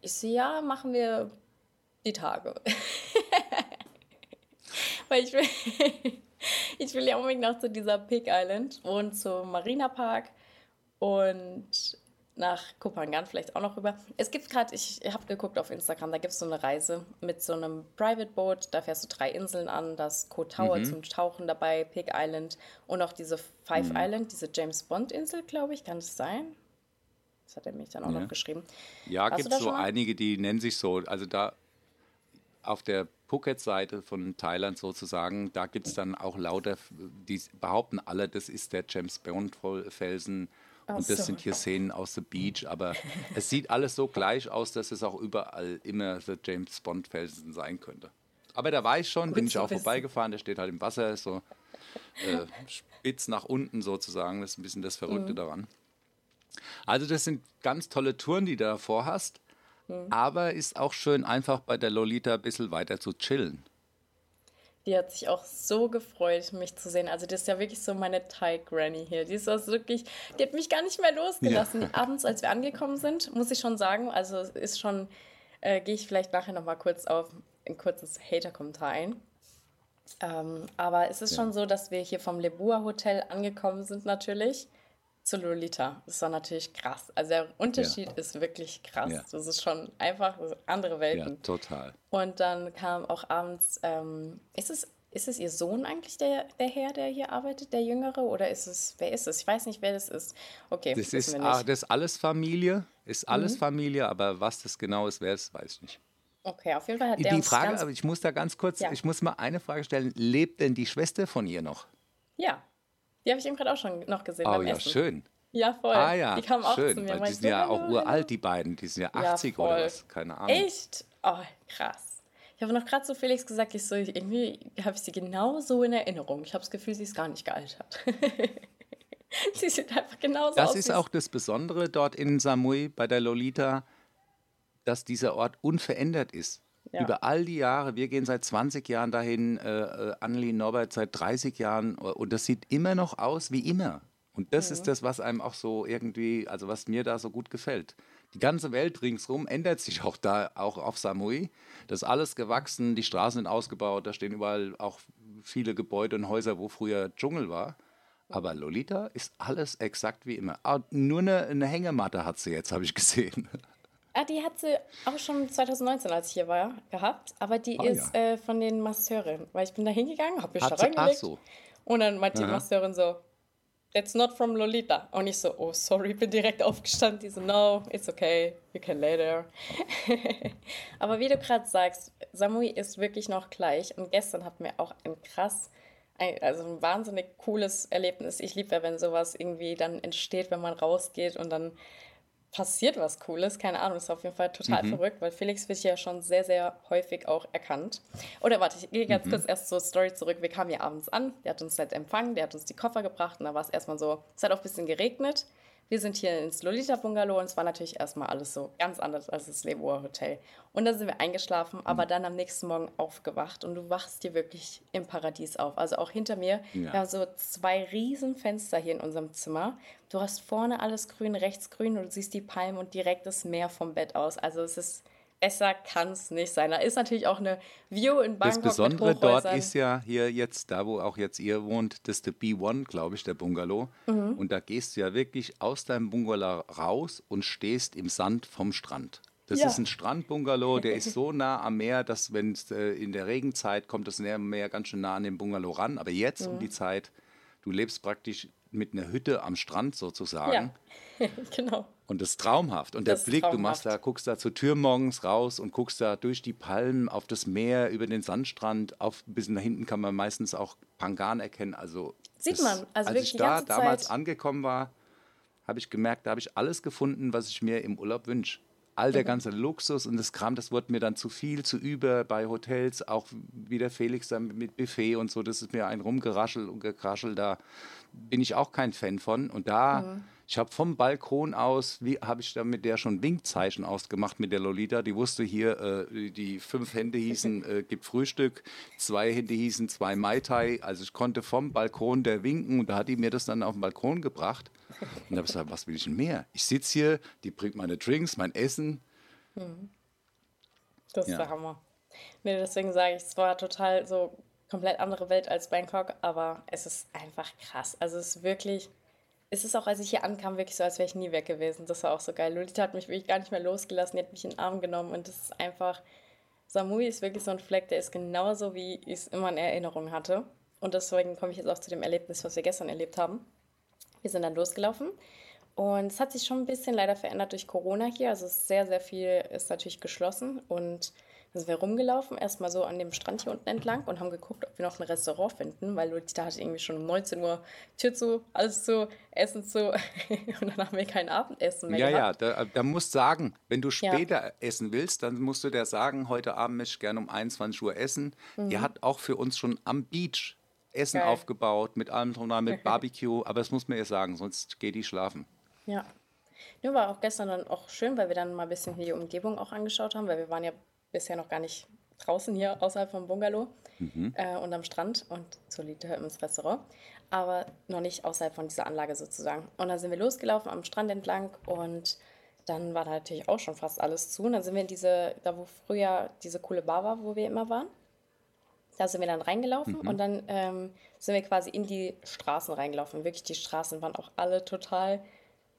C: Ich so, ja, machen wir die Tage. Weil ich will, ich will ja unbedingt noch zu dieser Pig Island und zum Marina Park und nach Kopangan vielleicht auch noch rüber. Es gibt gerade, ich habe geguckt auf Instagram, da gibt es so eine Reise mit so einem Private Boat. Da fährst du drei Inseln an, das Koh Tower mhm. zum Tauchen dabei, Pig Island und auch diese Five mhm. Island, diese James Bond Insel, glaube ich, kann es sein? Das hat er mich dann auch ja. noch geschrieben.
B: Ja, gibt es so einige, die nennen sich so. Also da auf der Phuket-Seite von Thailand sozusagen, da gibt es dann auch lauter, die behaupten alle, das ist der James Bond-Felsen und das so. sind hier Szenen aus The Beach, aber es sieht alles so gleich aus, dass es auch überall immer The James Bond Felsen sein könnte. Aber da war ich schon, Gut bin ich auch wissen. vorbeigefahren, der steht halt im Wasser, so äh, spitz nach unten sozusagen, das ist ein bisschen das Verrückte mhm. daran. Also das sind ganz tolle Touren, die du davor hast, mhm. aber ist auch schön einfach bei der Lolita ein bisschen weiter zu chillen.
C: Die hat sich auch so gefreut, mich zu sehen. Also, das ist ja wirklich so meine Thai-Granny hier. Die ist also wirklich, die hat mich gar nicht mehr losgelassen. Ja. Abends, als wir angekommen sind, muss ich schon sagen, also ist schon, äh, gehe ich vielleicht nachher nochmal kurz auf ein kurzes Hater-Kommentar ein. Ähm, aber es ist ja. schon so, dass wir hier vom Lebua Hotel angekommen sind, natürlich zu Lolita. Das war natürlich krass. Also der Unterschied ja. ist wirklich krass. Ja. Das ist schon einfach andere Welten.
B: Ja, total.
C: Und dann kam auch abends, ähm, ist es ist es ihr Sohn eigentlich, der, der Herr, der hier arbeitet, der Jüngere? Oder ist es, wer ist es? Ich weiß nicht, wer das ist. Okay,
B: das ist, ah, das ist alles Familie, ist alles mhm. Familie, aber was das genau ist, wer es, weiß ich nicht.
C: Okay, auf jeden Fall hat der
B: Die Frage, aber ich muss da ganz kurz, ja. ich muss mal eine Frage stellen. Lebt denn die Schwester von ihr noch?
C: Ja, die habe ich eben gerade auch schon noch gesehen
B: oh, ja, Essen. schön.
C: Ja, voll.
B: Ah ja,
C: die kamen auch
B: schön.
C: zu mir.
B: Weil die sind ja auch uralt, die beiden. Die sind ja
C: Ja,
B: 80 oder
C: voll.
B: was. Keine Ahnung.
C: Echt? Oh, krass. Ich habe noch gerade zu Felix gesagt, ich so, irgendwie habe ich sie genau so in Erinnerung. Ich habe das Gefühl, sie ist gar nicht gealtert. sie sieht einfach genauso aus.
B: Das ist auch das Besondere dort in Samui bei der Lolita, dass dieser Ort unverändert ist.
C: Ja.
B: Über all die Jahre, wir gehen seit 20 Jahren dahin, äh, äh, Anneli Norbert seit 30 Jahren und das sieht immer noch aus wie immer. Und das
C: Mhm.
B: ist das, was einem auch so irgendwie, also was mir da so gut gefällt. Die ganze Welt ringsherum ändert sich auch da, auch auf Samui. Das ist alles gewachsen, die Straßen sind ausgebaut, da stehen überall auch viele Gebäude und Häuser, wo früher Dschungel war. Aber Lolita ist alles exakt wie immer. Ah, nur eine, eine Hängematte hat sie jetzt, habe ich gesehen.
C: Ah, die hat sie auch schon 2019, als ich hier war, gehabt. Aber die
B: Ah,
C: ist
B: ja.
C: äh, von den Masseurinnen. Weil ich bin da hingegangen, habe mich
B: Hat
C: da
B: sie, ach
C: reingelegt.
B: so.
C: Und dann meinte die. Masseurin so, That's not from Lolita. Und ich so, oh, sorry, bin direkt aufgestanden. Die so, no, it's okay, you can later. Aber wie du gerade sagst, Samui ist wirklich noch gleich. Und gestern hatten wir auch ein krass, also ein wahnsinnig cooles Erlebnis. Ich liebe ja, wenn sowas irgendwie dann entsteht, wenn man rausgeht und dann passiert was Cooles. Keine Ahnung, ist auf jeden Fall total verrückt, weil Felix wird ja schon sehr, sehr häufig auch erkannt. Oder warte, ich gehe ganz kurz erst zur Story zurück. Wir kamen hier abends an, der hat uns nett empfangen, der hat uns die Koffer gebracht und da war es erstmal so, es hat auch ein bisschen geregnet. Wir sind hier ins Lolita Bungalow und es war natürlich erstmal alles so ganz anders als das Leeuwer Hotel. Und dann sind wir eingeschlafen, aber dann am nächsten Morgen aufgewacht und du wachst hier wirklich im Paradies auf. Also auch hinter mir,
B: Ja.
C: wir haben so zwei riesen Fenster hier in unserem Zimmer. Du hast vorne alles grün, rechts grün und du siehst die Palmen und direkt das Meer vom Bett aus. Also es ist besser kann es nicht sein. Da ist natürlich auch eine View in Bangkok
B: Das Besondere dort ist ja hier jetzt, da wo auch jetzt ihr wohnt, das ist der B1, glaube ich, der Bungalow.
C: Mhm.
B: Und da gehst du ja wirklich aus deinem Bungalow raus und stehst im Sand vom Strand. Das
C: Ja.
B: ist ein Strandbungalow, der ist so nah am Meer, dass wenn es äh, in der Regenzeit kommt, das Meer ganz schön nah an den Bungalow ran. Aber jetzt
C: Mhm.
B: um die Zeit, du lebst praktisch mit einer Hütte am Strand sozusagen.
C: ja, genau.
B: Und das ist traumhaft. Und
C: Das
B: der Blick, du machst da, guckst da zur Tür morgens raus und guckst da durch die Palmen auf das Meer, über den Sandstrand, auf ein bisschen da hinten kann man meistens auch Pangan erkennen. Also
C: Sieht man, also
B: als ich da damals
C: Zeit.
B: angekommen war, habe ich gemerkt, da habe ich alles gefunden, was ich mir im Urlaub wünsche. All
C: Mhm.
B: der ganze Luxus und das Kram, das wurde mir dann zu viel, zu über bei Hotels, auch wie der Felix dann mit Buffet und so, das ist mir ein rumgeraschel und gekraschel, da bin ich auch kein Fan von. Und da,
C: Mhm.
B: Ich habe vom Balkon aus, wie habe ich da mit der schon Winkzeichen ausgemacht mit der Lolita, die wusste hier, äh, die fünf Hände hießen, äh, gibt Frühstück, zwei Hände hießen, zwei Mai Tai, also ich konnte vom Balkon der winken und da hat die mir das dann auf den Balkon gebracht. Und da habe ich gesagt, was will ich denn mehr? Ich sitze hier, die bringt meine Drinks, mein Essen.
C: Das ist
B: Ja.
C: der Hammer. Nee, deswegen sage ich, es war total so komplett andere Welt als Bangkok, aber es ist einfach krass. Also es ist wirklich, es ist auch, als ich hier ankam, wirklich so, als wäre ich nie weg gewesen. Das war auch so geil. Lolita hat mich wirklich gar nicht mehr losgelassen, die hat mich in den Arm genommen und das ist einfach, Samui ist wirklich so ein Fleck, der ist genauso, wie ich es immer in Erinnerung hatte. Und deswegen komme ich jetzt auch zu dem Erlebnis, was wir gestern erlebt haben. Wir sind dann losgelaufen und es hat sich schon ein bisschen leider verändert durch Corona hier. Also sehr, sehr viel ist natürlich geschlossen und dann sind wir rumgelaufen, erstmal so an dem Strand hier unten entlang und haben geguckt, ob wir noch ein Restaurant finden, weil Lolita hatte irgendwie schon um 19 Uhr Tür zu, alles zu, Essen zu und dann haben wir kein Abendessen mehr
B: Ja, ja,
C: gehabt.
B: da, da musst sagen, wenn du
C: Ja.
B: später essen willst, dann musst du der sagen, heute Abend möchte ich gerne um 21 Uhr essen. Die hat auch für uns schon am Beach Essen
C: Mhm. Geil.
B: aufgebaut, mit allem drum mit Barbecue, aber das muss man ihr sagen, sonst geht die schlafen.
C: Ja. Nur war auch gestern dann auch schön, weil wir dann mal ein bisschen die Umgebung auch angeschaut haben, weil wir waren ja bisher noch gar nicht draußen hier außerhalb vom Bungalow äh, und am Strand und Solite ins Restaurant, aber noch nicht außerhalb von dieser Anlage sozusagen. Und dann sind wir losgelaufen am Strand entlang und dann war da natürlich auch schon fast alles zu. Und dann sind wir in diese, da wo früher diese coole Bar war, wo wir immer waren. Da sind wir dann reingelaufen und dann ähm, sind wir quasi in die Straßen reingelaufen. Wirklich, die Straßen waren auch alle total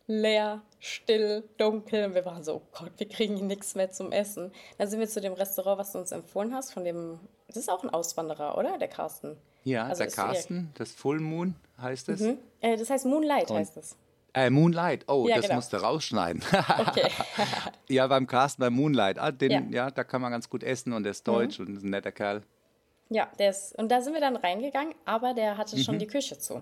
C: leer, still, dunkel. Und wir waren so, oh Gott, wir kriegen hier nichts mehr zum Essen. Dann sind wir zu dem Restaurant, was du uns empfohlen hast, von dem, das ist auch ein Auswanderer, oder? Der Carsten.
B: Ja,
C: Also
B: der Carsten, das Full Moon heißt es.
C: Hm? Äh, das heißt Moonlight,
B: Und-
C: heißt es.
B: Äh, Moonlight, oh,
C: Ja,
B: das
C: genau.
B: musst du rausschneiden.
C: Okay.
B: ja, beim Carsten, beim Moonlight, ah, den,
C: Ja. Mhm.
B: ja. da kann man ganz gut essen und der ist deutsch und ist ein netter Kerl.
C: Ja, der ist, und da sind wir dann reingegangen, aber der hatte schon die Küche zu.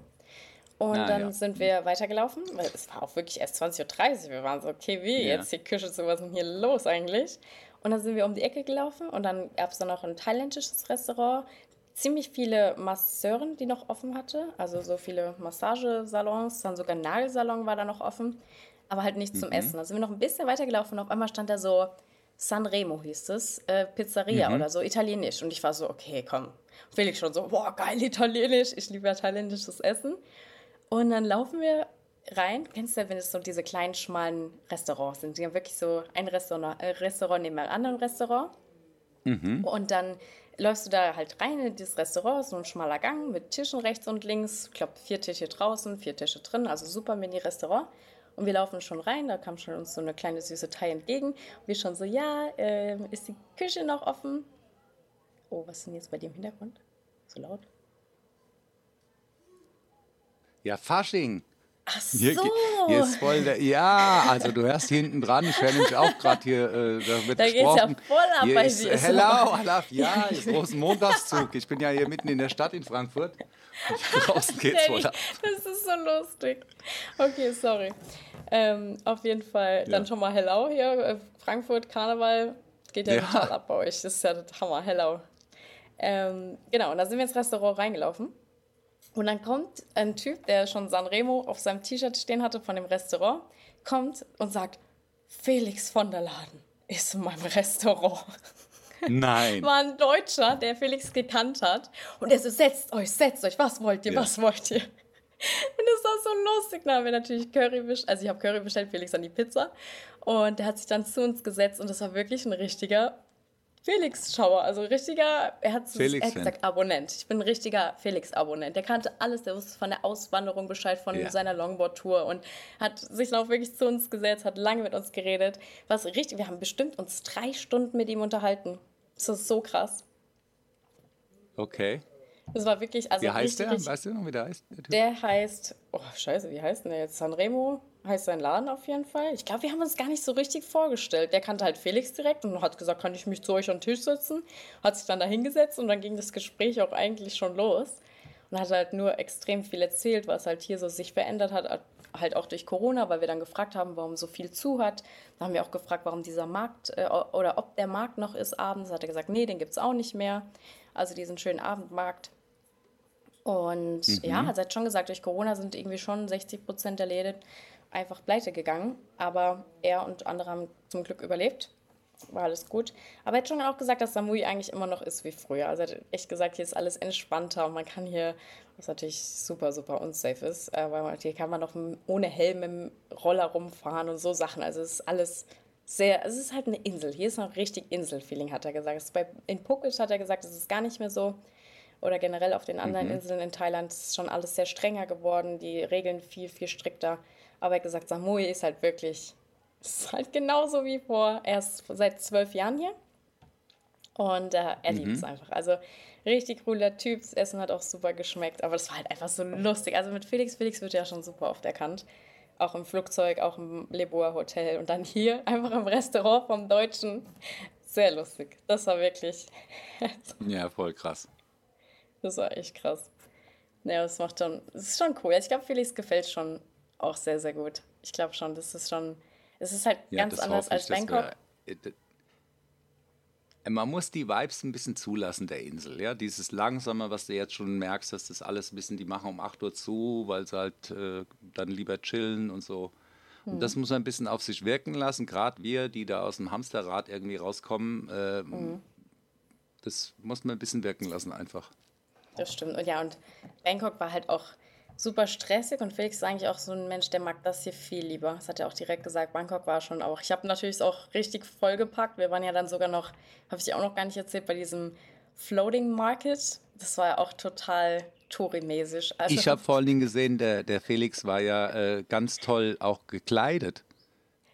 C: Und
B: Ah,
C: dann
B: ja.
C: sind wir weitergelaufen, weil es war auch wirklich erst 20.30 Uhr. Wir waren so, okay, wie
B: Ja.
C: jetzt die Küche zu, was ist denn hier los eigentlich? Und dann sind wir um die Ecke gelaufen und dann gab es da noch ein thailändisches Restaurant. Ziemlich viele Masseuren, die noch offen hatte. Also so viele Massagesalons, dann sogar ein Nagelsalon war da noch offen. Aber halt nicht
B: Mhm.
C: zum Essen. Dann sind wir noch ein bisschen weitergelaufen und auf einmal stand da so Sanremo hieß es, äh,
B: Mhm.
C: Pizzeria oder so, italienisch. Und ich war so, okay, komm. Felix schon so, boah, geil, italienisch. Ich liebe ja thailändisches Essen. Und dann laufen wir rein. Kennst du, wenn es so diese kleinen, schmalen Restaurants sind? Die haben wirklich so ein Restaurant, äh, Restaurant neben einem anderen Restaurant. Und dann läufst du da halt rein in dieses Restaurant, so ein schmaler Gang mit Tischen rechts und links. Ich glaube, vier Tische draußen, vier Tische drin, also super Mini-Restaurant. Und wir laufen schon rein, da kam schon uns so eine kleine süße Thai entgegen. Und wir schon so, ja, ähm, ist die Küche noch offen? Oh, was ist denn jetzt bei dir im Hintergrund? So laut?
B: Ja, Fasching.
C: Ach so!
B: Hier, ist voll der, ja, also du hörst hinten dran, ich höre nämlich auch gerade hier, äh, da wird
C: Da geht's ja
B: gesprochen.
C: voll ab
B: hier
C: bei
B: ist,
C: dir.
B: äh, Hello, hello, ja, hier ist großen Montagszug. Ich bin ja hier mitten in der Stadt in Frankfurt. Draußen geht's voll ab.
C: das ist so lustig. Okay, sorry. Ähm, auf jeden Fall dann
B: Ja.
C: schon mal Hello hier. äh, Frankfurt, Karneval. Geht ja,
B: Ja.
C: total ab bei euch. Das ist ja der Hammer. Hello. Ähm, genau, und da sind wir ins Restaurant reingelaufen. Und dann kommt ein Typ, der schon Sanremo auf seinem T-Shirt stehen hatte von dem Restaurant, kommt und sagt, Felix von der Laden ist in meinem Restaurant.
B: Nein.
C: War ein Deutscher, der Felix gekannt hat. Und er so, setzt euch, setzt euch, was wollt ihr,
B: Ja.
C: was wollt ihr? Und das war so lustig. Da haben wir natürlich Curry bestellt. Also ich habe Curry bestellt, Felix an die Pizza. Und der hat sich dann zu uns gesetzt und das war wirklich ein richtiger Felix-Schauer. Also richtiger, er hat, so- er hat gesagt Abonnent. Ich bin ein richtiger Felix-Abonnent. Der kannte alles, der wusste von der Auswanderung Bescheid, von
B: Ja.
C: seiner Longboard-Tour und hat sich dann auch wirklich zu uns gesetzt, hat lange mit uns geredet. Was richtig, wir haben bestimmt uns drei Stunden mit ihm unterhalten. Das ist so krass.
B: Okay.
C: Das war wirklich, also
B: Wie heißt
C: richtig,
B: der? Weißt du noch, wie der heißt? Der
C: heißt, oh scheiße, wie heißt denn der jetzt? Sanremo heißt sein Laden auf jeden Fall. Ich glaube, wir haben uns gar nicht so richtig vorgestellt. Der kannte halt Felix direkt und hat gesagt, kann ich mich zu euch an den Tisch setzen? Hat sich dann da hingesetzt und dann ging das Gespräch auch eigentlich schon los. Und hat halt nur extrem viel erzählt, was halt hier so sich verändert hat, halt auch durch Corona, weil wir dann gefragt haben, warum so viel zu hat. Dann haben wir auch gefragt, warum dieser Markt äh, oder ob der Markt noch ist abends. Hat er gesagt, nee, den gibt es auch nicht mehr. Also diesen schönen Abendmarkt. Und ja, hat halt schon gesagt, durch Corona sind irgendwie schon 60 Prozent der Läden einfach pleite gegangen. Aber er und andere haben zum Glück überlebt. War alles gut. Aber er hat schon auch gesagt, dass Samui eigentlich immer noch ist wie früher. Also er hat echt gesagt, hier ist alles entspannter und man kann hier, was natürlich super, super unsafe ist, äh, weil hier kann man noch ohne Helm dem Roller rumfahren und so Sachen. Also es ist alles sehr, es ist halt eine Insel. Hier ist noch richtig Insel-Feeling, hat er gesagt. Bei, in Phuket hat er gesagt, es ist gar nicht mehr so oder generell auf den anderen Inseln in Thailand ist schon alles sehr strenger geworden, die Regeln viel, viel strikter. Aber er hat gesagt, Samui ist halt wirklich, ist halt genauso wie vor. Er ist seit zwölf Jahren hier und äh, er liebt es einfach. Also richtig cooler Typ, das Essen hat auch super geschmeckt, aber das war halt einfach so lustig. Also mit Felix, Felix wird ja schon super oft erkannt. Auch im Flugzeug, auch im Leboa Hotel und dann hier einfach im Restaurant vom Deutschen. Sehr lustig. Das war wirklich,
B: Ja, voll krass.
C: das war echt krass. Ja, das macht schon, das ist schon cool. Ich glaube, Felix gefällt schon auch sehr, sehr gut. Ich glaube schon, das ist schon, es ist halt
B: Ja,
C: ganz anders als
B: ich,
C: Bangkok.
B: wir- äh, d- Man muss die Vibes ein bisschen zulassen der Insel, ja. Dieses Langsame, was du jetzt schon merkst, dass das alles ein bisschen, die machen um 8 Uhr zu, weil sie halt äh, dann lieber chillen und so. Und
C: Hm.
B: das muss man ein bisschen auf sich wirken lassen, gerade wir, die da aus dem Hamsterrad irgendwie rauskommen. ähm,
C: Hm.
B: Das muss man ein bisschen wirken lassen einfach.
C: Das stimmt. Und ja, und Bangkok war halt auch super stressig und Felix ist eigentlich auch so ein Mensch, der mag das hier viel lieber. Das hat er auch direkt gesagt. Bangkok war schon auch. Ich habe natürlich auch richtig vollgepackt. Wir waren ja dann sogar noch, habe ich dir auch noch gar nicht erzählt, bei diesem Floating Market. Das war ja auch total Touri-mäßig. Also,
B: Ich habe vor allen Dingen gesehen, der, der Felix war ja äh, ganz toll auch gekleidet.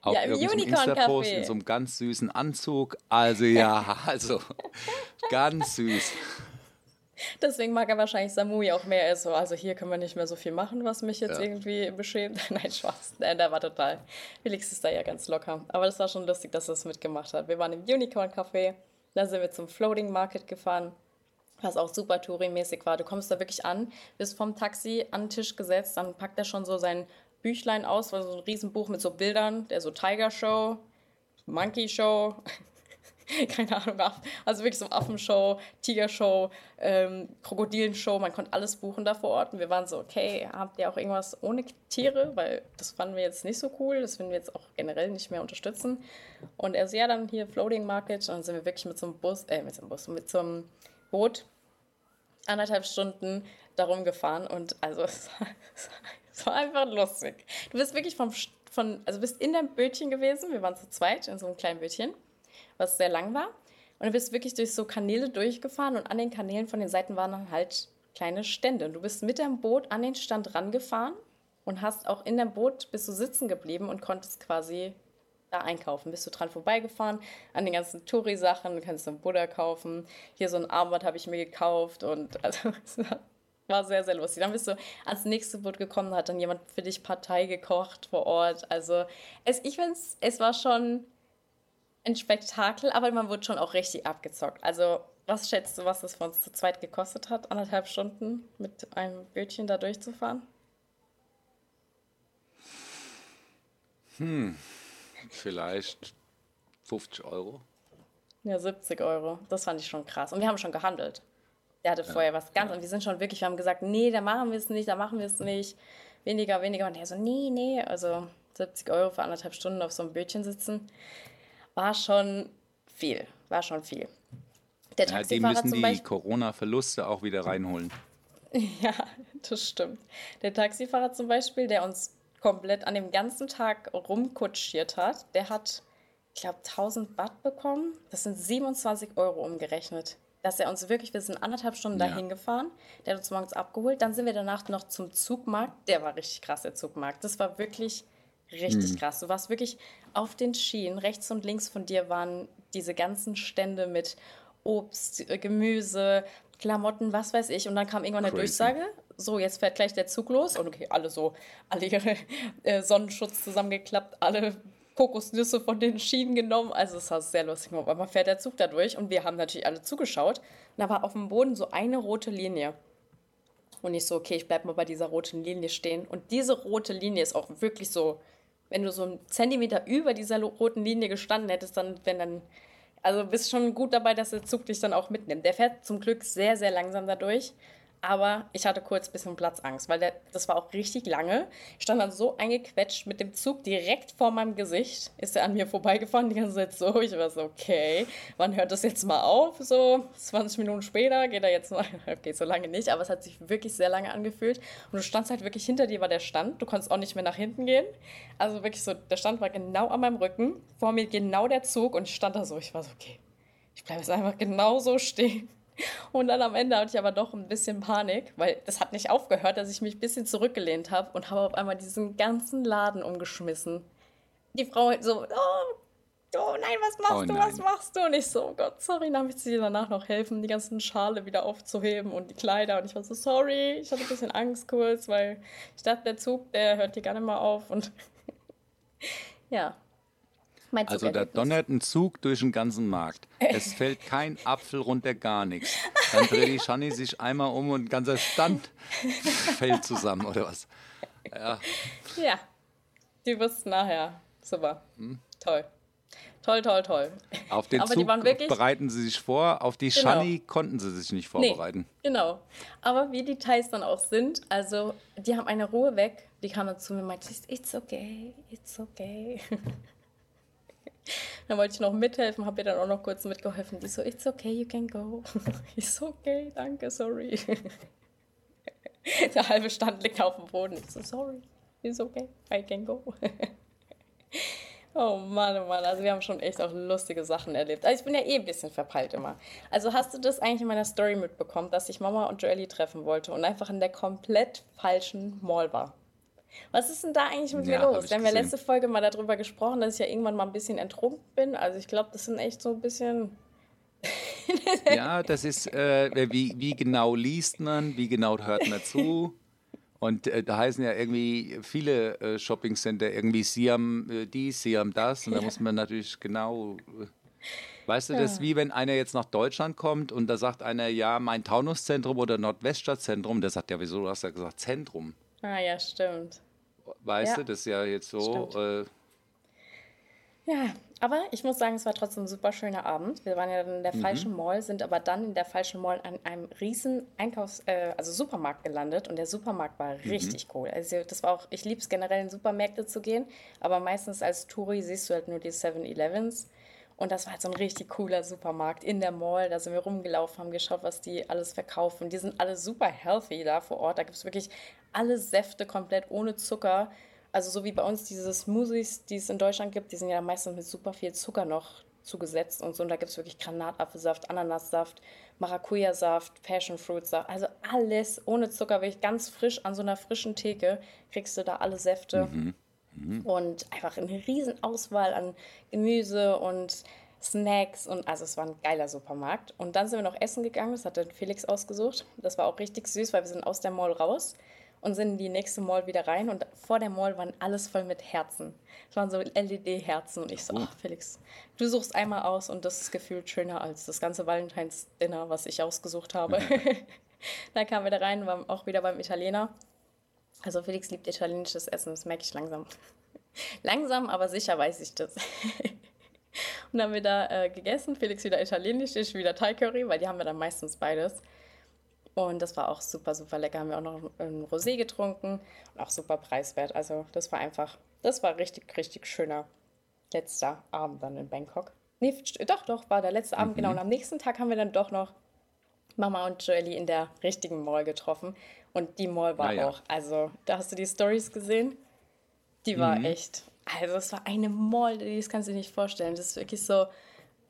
B: Auch
C: Ja, im
B: irgend so einem
C: Unicorn
B: Insta-Post
C: Café.
B: in so einem ganz süßen Anzug. Also ja, also ganz süß.
C: Deswegen mag er wahrscheinlich Samui auch mehr. Er ist so, also hier können wir nicht mehr so viel machen, was mich jetzt
B: Ja.
C: irgendwie beschämt. Nein, Spaß. Nein, der war total. Felix ist da ja ganz locker. Aber das war schon lustig, dass er es mitgemacht hat. Wir waren im Unicorn Café, dann sind wir zum Floating Market gefahren. was auch super Touri-mäßig war. Du kommst da wirklich an, bist vom Taxi an den Tisch gesetzt, dann packt er schon so sein Büchlein aus, war so ein Riesenbuch mit so Bildern, der so Tiger Show, Monkey Show, keine Ahnung, also wirklich so Affenshow, Tigershow, ähm, Krokodilenshow, man konnte alles buchen da vor Ort und wir waren so, okay, habt ihr auch irgendwas ohne Tiere, weil das fanden wir jetzt nicht so cool, das finden wir jetzt auch generell nicht mehr unterstützen. Und er so, ja, dann hier Floating Market. Und dann sind wir wirklich mit so einem Bus, äh, mit so einem Bus, mit so einem Boot anderthalb Stunden darum gefahren und also es war, es war einfach lustig. Du bist wirklich vom, von, also bist in deinem Bötchen gewesen, wir waren zu zweit in so einem kleinen Bötchen was sehr lang war. Und du bist wirklich durch so Kanäle durchgefahren und an den Kanälen von den Seiten waren dann halt kleine Stände. Und du bist mit deinem Boot an den Stand rangefahren und hast auch in deinem Boot bist du sitzen geblieben und konntest quasi da einkaufen. Bist du dran vorbeigefahren an den ganzen Touri-Sachen, du kannst einen Buddha kaufen. Hier so ein Armband habe ich mir gekauft und also war sehr, sehr lustig. Dann bist du ans nächste Boot gekommen, hat dann jemand für dich Partei gekocht vor Ort. Also es, ich finde es war schon ein Spektakel, aber man wurde schon auch richtig abgezockt. Also, was schätzt du, was es für uns zu zweit gekostet hat, anderthalb Stunden mit einem Bötchen da durchzufahren?
B: Hm, vielleicht 50 Euro.
C: Ja, 70 Euro. Das fand ich schon krass. Und wir haben schon gehandelt. Der hatte ja, vorher was ganz. Ja. Und wir sind schon wirklich, wir haben gesagt, nee, da machen wir es nicht, da machen wir es nicht. Weniger, weniger. Und der so, nee, nee. Also 70 Euro für anderthalb Stunden auf so einem Bötchen sitzen war schon viel. War schon viel.
B: Der ja, die müssen die Corona-Verluste auch wieder reinholen.
C: Ja, das stimmt. Der Taxifahrer zum Beispiel, der uns komplett an dem ganzen Tag rumkutschiert hat, der hat, ich glaube, 1000 Baht bekommen. Das sind 27 Euro umgerechnet. Dass er uns wirklich, wir sind anderthalb Stunden ja. dahin gefahren, der hat uns morgens abgeholt. Dann sind wir danach noch zum Zugmarkt. Der war richtig krass, der Zugmarkt. Das war wirklich richtig hm. krass. Du warst wirklich auf den Schienen, rechts und links von dir waren diese ganzen Stände mit Obst, äh, Gemüse, Klamotten, was weiß ich. Und dann kam irgendwann eine Durchsage, so, jetzt fährt gleich der Zug los. Und okay, alle so, alle ihre äh, Sonnenschutz zusammengeklappt, alle Kokosnüsse von den Schienen genommen. Also es war sehr lustig. Aber man fährt der Zug da durch und wir haben natürlich alle zugeschaut. Und da war auf dem Boden so eine rote Linie. Und ich so, okay, ich bleib mal bei dieser roten Linie stehen. Und diese rote Linie ist auch wirklich so wenn du so einen Zentimeter über dieser roten Linie gestanden hättest, dann, wenn dann, also bist schon gut dabei, dass der Zug dich dann auch mitnimmt. Der fährt zum Glück sehr, sehr langsam dadurch. Aber ich hatte kurz ein bisschen Platzangst, weil der, das war auch richtig lange. Ich stand dann so eingequetscht mit dem Zug direkt vor meinem Gesicht. Ist er an mir vorbeigefahren, die ganze Zeit so. Ich war so, okay, wann hört das jetzt mal auf? So 20 Minuten später geht er jetzt mal. Okay, so lange nicht, aber es hat sich wirklich sehr lange angefühlt. Und du standst halt wirklich hinter dir war der Stand. Du konntest auch nicht mehr nach hinten gehen. Also wirklich so, der Stand war genau an meinem Rücken. Vor mir genau der Zug und ich stand da so. Ich war so, okay, ich bleibe jetzt einfach genau so stehen. Und dann am Ende hatte ich aber doch ein bisschen Panik, weil das hat nicht aufgehört, dass ich mich ein bisschen zurückgelehnt habe und habe auf einmal diesen ganzen Laden umgeschmissen. Die Frau so, oh, oh nein, was machst oh, du, nein. was machst du? Und ich so, oh Gott, sorry, dann möchte ich dir danach noch helfen, die ganzen Schale wieder aufzuheben und die Kleider. Und ich war so, sorry, ich hatte ein bisschen Angst kurz, weil ich dachte, der Zug, der hört hier gar nicht mehr auf. Und ja,
B: mein also da donnert ein Zug durch den ganzen Markt. Es fällt kein Apfel runter, gar nichts. Dann dreht die Shani sich einmal um und ein ganzer Stand fällt zusammen, oder was?
C: Ja. Ja, die wussten nachher. Super. Hm? Toll. Toll, toll, toll.
B: Auf den Aber Zug wirklich, bereiten sie sich vor, auf die genau. Shani konnten sie sich nicht vorbereiten.
C: Nee, genau. Aber wie die Details dann auch sind, also die haben eine Ruhe weg, die kamen zu mir und meinten, it's okay, it's okay. Dann wollte ich noch mithelfen, habe ihr dann auch noch kurz mitgeholfen. Die so, it's okay, you can go. Ich so, okay, danke, sorry. Der halbe Stand liegt auf dem Boden. Ich so, sorry, it's okay, I can go. Oh Mann, oh Mann, also wir haben schon echt auch lustige Sachen erlebt. Also ich bin ja eh ein bisschen verpeilt immer. Also hast du das eigentlich in meiner Story mitbekommen, dass ich Mama und Joelly treffen wollte und einfach in der komplett falschen Mall war? Was ist denn da eigentlich mit ja, mir los? Wir haben ja letzte Folge mal darüber gesprochen, dass ich ja irgendwann mal ein bisschen ertrunken bin. Also ich glaube, das sind echt so ein bisschen.
B: ja, das ist, äh, wie, wie genau liest man, wie genau hört man zu. Und äh, da heißen ja irgendwie viele äh, Shoppingcenter irgendwie Siam äh, dies, Siam das. Und da muss man natürlich genau. Äh, Weißt du, das ist wie wenn einer jetzt nach Deutschland kommt und da sagt einer, ja, mein Taunuszentrum oder Nordweststadtzentrum, der sagt ja, wieso, du hast ja gesagt Zentrum.
C: Ah ja, stimmt.
B: Weißt
C: Ja.
B: du, das ist ja jetzt so, äh,
C: Ja, aber ich muss sagen, es war trotzdem ein super schöner Abend. Wir waren ja dann in der falschen Mall, sind aber dann in der falschen Mall an einem riesen Einkaufs-, äh, also Supermarkt gelandet und der Supermarkt war richtig cool. Also das war auch, ich liebe es generell in Supermärkte zu gehen, aber meistens als Touri siehst du halt nur die 7-Elevens. Und das war halt so ein richtig cooler Supermarkt in der Mall. Da sind wir rumgelaufen, haben geschaut, was die alles verkaufen. Die sind alle super healthy da vor Ort. Da gibt es wirklich alle Säfte komplett ohne Zucker. Also so wie bei uns diese Smoothies, die es in Deutschland gibt, die sind ja meistens mit super viel Zucker noch zugesetzt und so. Und da gibt es wirklich Granatapfelsaft, Ananassaft, Maracuja-Saft, Passionfruit-Saft. Also alles ohne Zucker, wirklich ganz frisch an so einer frischen Theke kriegst du da alle Säfte. Und einfach eine riesen Auswahl an Gemüse und Snacks und also es war ein geiler Supermarkt. Und dann sind wir noch essen gegangen, das hat dann Felix ausgesucht. Das war auch richtig süß, weil wir sind aus der Mall raus und sind in die nächste Mall wieder rein und vor der Mall waren alles voll mit Herzen. Es waren so LED-Herzen und ich so, ach Felix, du suchst einmal aus und das ist gefühlt schöner als das ganze Valentine's-Dinner, was ich ausgesucht habe. dann kamen wir da rein, waren auch wieder beim Italiener. Also Felix liebt italienisches Essen, das merke ich langsam. langsam, aber sicher weiß ich das. und dann haben wir da äh, gegessen. Felix wieder italienisch, ich wieder Thai Curry, weil die haben wir dann meistens beides. Und das war auch super, super lecker. Haben wir auch noch ein Rosé getrunken und auch super preiswert. Also das war einfach, das war richtig, richtig schöner letzter Abend dann in Bangkok. Nee, doch, doch, war der letzte Abend, genau. Und am nächsten Tag haben wir dann doch noch Mama und Joely in der richtigen Mall getroffen. Und die Mall war
B: ja.
C: auch, also da hast du die Stories gesehen. Die war echt, also es war eine Mall, das kannst du dir nicht vorstellen. Das ist wirklich so,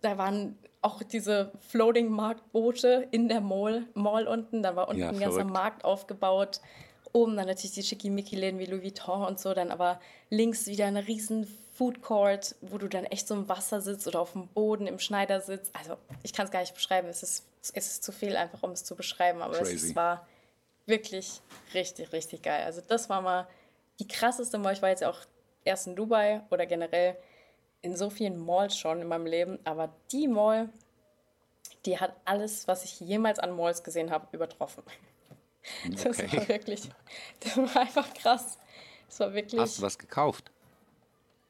C: da waren auch diese Floating Marktboote in der Mall, Mall unten. Da war unten
B: Ja,
C: ein ganzer. Markt aufgebaut. Oben dann natürlich die Schickimicki-Läden wie Louis Vuitton und so. Dann aber links wieder eine riesen Food Court, wo du dann echt so im Wasser sitzt oder auf dem Boden im Schneidersitz. Also ich kann es gar nicht beschreiben. Es ist, es ist zu viel einfach, um es zu beschreiben. Aber
B: Crazy.
C: es war wirklich richtig, richtig geil. Also das war mal die krasseste Mall. Ich war jetzt auch erst in Dubai oder generell in so vielen Malls schon in meinem Leben. Aber die Mall, die hat alles, was ich jemals an Malls gesehen habe, übertroffen. Das
B: Okay.
C: war wirklich, das war einfach krass. Das war wirklich.
B: hast du was gekauft?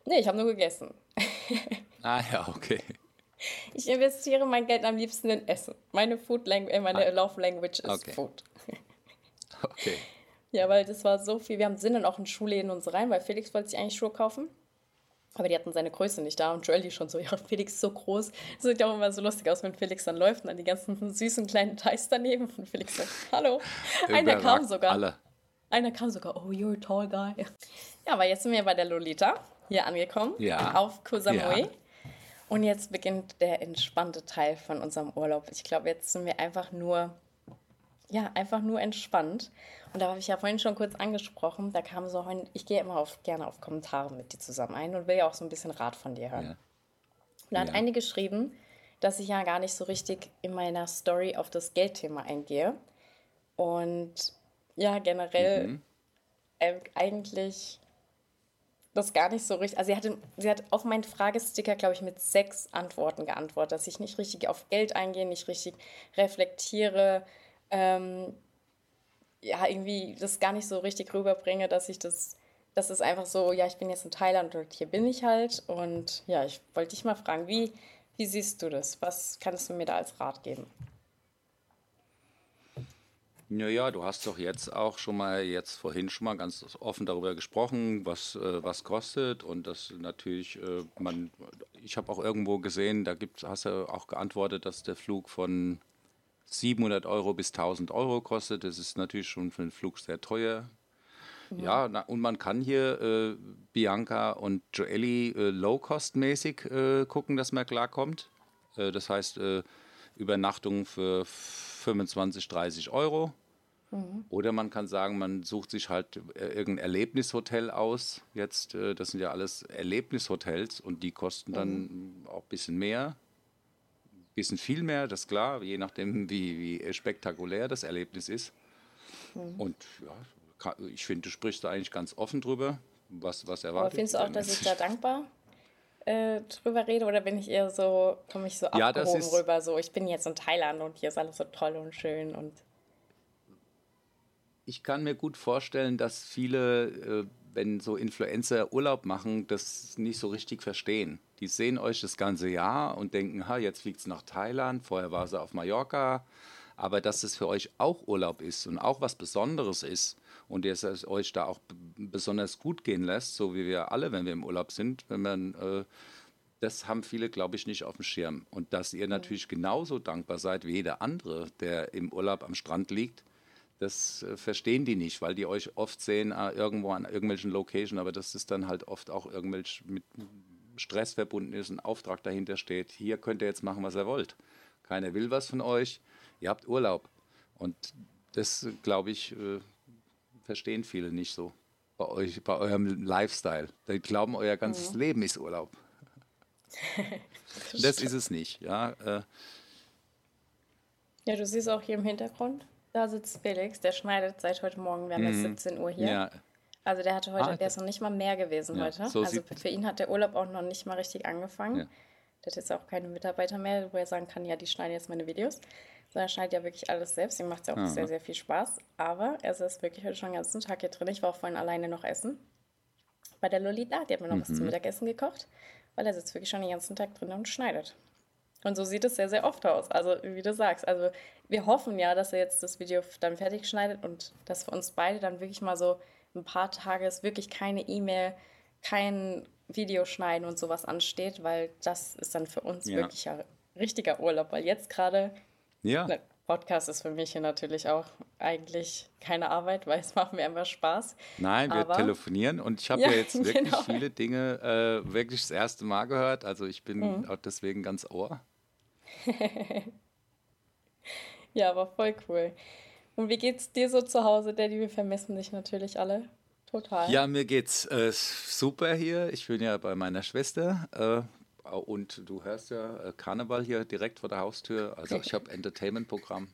C: Nee, ich habe nur gegessen.
B: Ah ja, okay.
C: Ich investiere mein Geld am liebsten in Essen. Meine Food Language, meine Love Language ist
B: Ah. Okay.
C: Food.
B: Okay.
C: Ja, weil das war so viel. Wir haben sind dann auch in Schuhläden und so rein, weil Felix wollte sich eigentlich Schuhe kaufen. Aber die hatten seine Größe nicht da und Joel die schon so, ja, Felix ist so groß. Das sieht ja auch immer so lustig aus, wenn Felix dann läuft und dann die ganzen süßen kleinen Thais daneben und Felix so, hallo. Einer kam sogar.
B: Alle.
C: Einer kam sogar, oh, you're a tall guy. Ja, aber jetzt sind wir bei der Lolita hier angekommen.
B: Ja.
C: Auf Koh Samui.
B: Ja.
C: Und jetzt beginnt der entspannte Teil von unserem Urlaub. Ich glaube, jetzt sind wir einfach nur, ja, einfach nur entspannt. Und da habe ich ja vorhin schon kurz angesprochen, da kam so, ich gehe immer auf, gerne auf Kommentare mit dir zusammen ein und will ja auch so ein bisschen Rat von dir hören.
B: Ja.
C: Und da hat
B: Ja.
C: eine geschrieben, dass ich ja gar nicht so richtig in meiner Story auf das Geldthema eingehe. Und ja, generell
B: Mhm.
C: äh, eigentlich das gar nicht so richtig. Also sie, hatte, sie hat auf meinen Fragesticker, glaube ich, mit sechs Antworten geantwortet, dass ich nicht richtig auf Geld eingehe, nicht richtig reflektiere, ähm, ja, irgendwie das gar nicht so richtig rüberbringe, dass ich das, das ist einfach so, ja, ich bin jetzt in Thailand und hier bin ich halt. Und ja, ich wollte dich mal fragen, wie, wie siehst du das? Was kannst du mir da als Rat geben?
B: Naja, du hast doch jetzt auch schon mal, jetzt vorhin schon mal ganz offen darüber gesprochen, was, äh, was kostet und das natürlich, äh, man, ich habe auch irgendwo gesehen, da gibt, hast du auch geantwortet, dass der Flug von 700 Euro bis 1000 Euro kostet. Das ist natürlich schon für einen Flug sehr teuer. Ja, na, und man kann hier äh, Bianca und Joelly äh, low-cost-mäßig äh, gucken, dass man klarkommt. Äh, das heißt, äh, Übernachtung für 25, 30 Euro. Oder man kann sagen, man sucht sich halt äh, irgendein Erlebnishotel aus. Jetzt, äh, das sind ja alles Erlebnishotels und die kosten dann auch ein bisschen mehr. Ein bisschen viel mehr, das ist klar, je nachdem, wie, wie spektakulär das Erlebnis ist. Und ja, ich finde, du sprichst da eigentlich ganz offen drüber. Was, was
C: Aber
B: erwartet
C: findest du auch, dass ich da dankbar äh, drüber rede oder bin ich eher so, komme ich so
B: Ja,
C: abgehoben rüber, so ich bin jetzt in Thailand und hier ist alles so toll und schön und
B: Ich kann mir gut vorstellen, dass viele, äh, wenn so Influencer Urlaub machen, das nicht so richtig verstehen. Die sehen euch das ganze Jahr und denken, ha, jetzt fliegt es nach Thailand, vorher war sie auf Mallorca. Aber dass es für euch auch Urlaub ist und auch was Besonderes ist und dass es euch da auch besonders gut gehen lässt, so wie wir alle, wenn wir im Urlaub sind, wenn man äh, das haben viele, glaube ich, nicht auf dem Schirm. Und dass ihr natürlich genauso dankbar seid wie jeder andere, der im Urlaub am Strand liegt, das äh, verstehen die nicht, weil die euch oft sehen ah, irgendwo an irgendwelchen Locations, aber das ist dann halt oft auch irgendwelch mit Stress verbunden ist, ein Auftrag dahinter steht. Hier könnt ihr jetzt machen, was ihr wollt. Keiner will was von euch. Ihr habt Urlaub. Und das, glaube ich, äh, verstehen viele nicht so bei euch, bei eurem Lifestyle. Die glauben, euer ganzes Leben ist Urlaub. Das ist es nicht. Ja, äh,
C: ja, du siehst auch hier im Hintergrund, da sitzt Felix, der schneidet seit heute Morgen, wir haben jetzt 17 Uhr hier.
B: Mhm. ja,
C: Also der hatte heute,
B: Ah,
C: der ist noch nicht mal mehr gewesen
B: Ja,
C: heute.
B: so
C: also für ihn hat der Urlaub auch noch nicht mal richtig angefangen.
B: Ja.
C: Der hat jetzt auch keine Mitarbeiter mehr, wo er sagen kann, ja, die schneiden jetzt meine Videos. Sondern er schneidet ja wirklich alles selbst. Ihm macht es ja auch
B: Aha.
C: sehr, sehr viel Spaß. Aber er ist wirklich heute schon den ganzen Tag hier drin. Ich war auch vorhin alleine noch essen. Bei der Lolita, die hat mir noch was
B: Mhm.
C: zum Mittagessen gekocht. Weil er sitzt wirklich schon den ganzen Tag drin und schneidet. Und so sieht es sehr, sehr oft aus. Also, wie du sagst. Also, wir hoffen ja, dass er jetzt das Video dann fertig schneidet und dass für uns beide dann wirklich mal so ein paar Tage es wirklich keine E-Mail, kein Video schneiden und sowas ansteht, weil das ist dann für uns
B: Ja.
C: wirklich ja richtiger Urlaub. Weil jetzt gerade,
B: ja.
C: ne, Podcast ist für mich hier natürlich auch eigentlich keine Arbeit, weil es macht mir einfach Spaß.
B: Nein, wir
C: Aber-
B: telefonieren und ich habe
C: Ja,
B: ja, jetzt wirklich
C: genau.
B: viele Dinge äh, wirklich das erste Mal gehört. Also ich bin
C: Mhm.
B: auch deswegen ganz ohr.
C: Ja, aber voll cool. Und wie geht's dir so zu Hause, Daddy? Wir vermissen dich natürlich alle. Total.
B: Ja, mir geht's äh, super hier. Ich bin ja bei meiner Schwester äh, und du hörst ja äh, Karneval hier direkt vor der Haustür. Also ich habe Entertainment-Programm.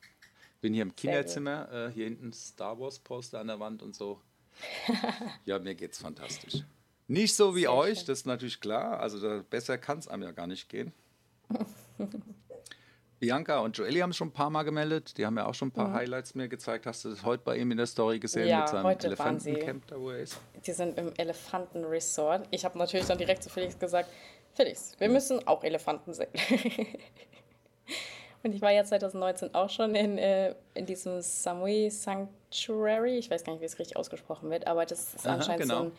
B: Bin hier im. Kinderzimmer, äh, hier hinten Star Wars Poster an der Wand und so. ja, mir geht's fantastisch. Nicht so wie
C: Sehr
B: euch,
C: schön.
B: das ist natürlich klar. Also da, besser kann es einem ja gar nicht gehen. Bianca und Joelli haben es schon ein paar Mal gemeldet. Die haben ja auch schon ein paar Highlights mir gezeigt. Hast du das heute bei ihm in der Story gesehen
C: Ja,
B: mit seinem
C: heute
B: Elefantencamp, da wo er ist?
C: Die sind im Elefantenresort. Ich habe natürlich dann direkt zu Felix gesagt, Felix, wir müssen auch Elefanten sehen. Und ich war ja 2019 auch schon in, äh, in diesem Samui Sanctuary. Ich weiß gar nicht, wie es richtig ausgesprochen wird, aber das ist
B: Aha,
C: anscheinend
B: genau.
C: so ein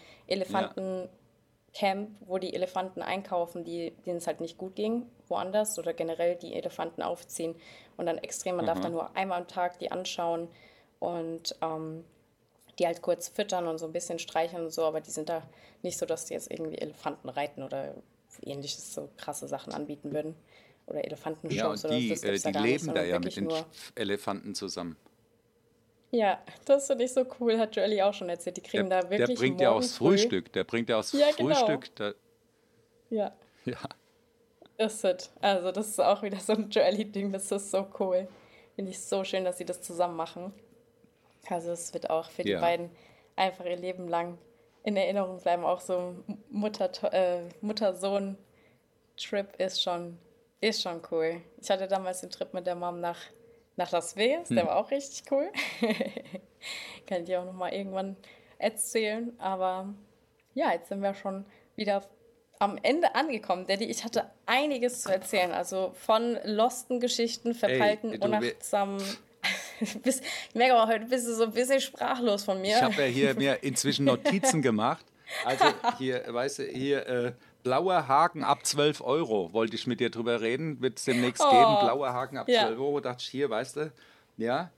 C: Elefantencamp, wo die Elefanten einkaufen, die, denen es halt nicht gut ging, woanders oder generell die Elefanten aufziehen und dann extrem, man darf
B: Aha.
C: dann nur einmal am Tag die anschauen und ähm, die halt kurz füttern und so ein bisschen streicheln und so, aber die sind da nicht so, dass die jetzt irgendwie Elefanten reiten oder ähnliches, so krasse Sachen anbieten würden. Oder Elefantenshows
B: Ja, und
C: oder
B: die,
C: das
B: äh, die
C: nicht,
B: leben da
C: sondern
B: ja mit den
C: nur.
B: Elefanten zusammen.
C: Ja, das finde ich so cool, hat Joelly auch schon erzählt. Die kriegen
B: Der,
C: da wirklich
B: der bringt ja aufs
C: früh-
B: Frühstück. Der bringt ja aufs
C: Ja, genau.
B: Frühstück. Da,
C: Ja,
B: ja.
C: das ist Also, das ist auch wieder so ein Joelly-Ding, das ist so cool. Finde ich so schön, dass sie das zusammen machen. Also, es wird auch für die
B: Ja.
C: beiden einfach ihr Leben lang in Erinnerung bleiben. Auch so Mutter, äh, Mutter-Sohn-Trip ist schon, ist schon cool. Ich hatte damals den Trip mit der Mom nach, nach Las Vegas,
B: Hm.
C: der war auch richtig cool. Kann ich dir auch nochmal irgendwann erzählen. Aber ja, jetzt sind wir schon wieder am Ende angekommen, Daddy. Ich hatte einiges zu erzählen. Also von losten Geschichten, verpeilten,
B: du, wir-
C: unachtsamen. Bist- ich merke aber, heute bist du so ein bisschen sprachlos von mir.
B: Ich habe ja hier mir inzwischen Notizen gemacht. Also hier, weißt du, hier äh, blauer Haken ab 12 Euro. Wollte ich mit dir drüber reden. Wird es demnächst
C: Oh.
B: geben. Blauer Haken ab
C: Ja.
B: 12 Euro. Dachte ich hier, weißt du, ja.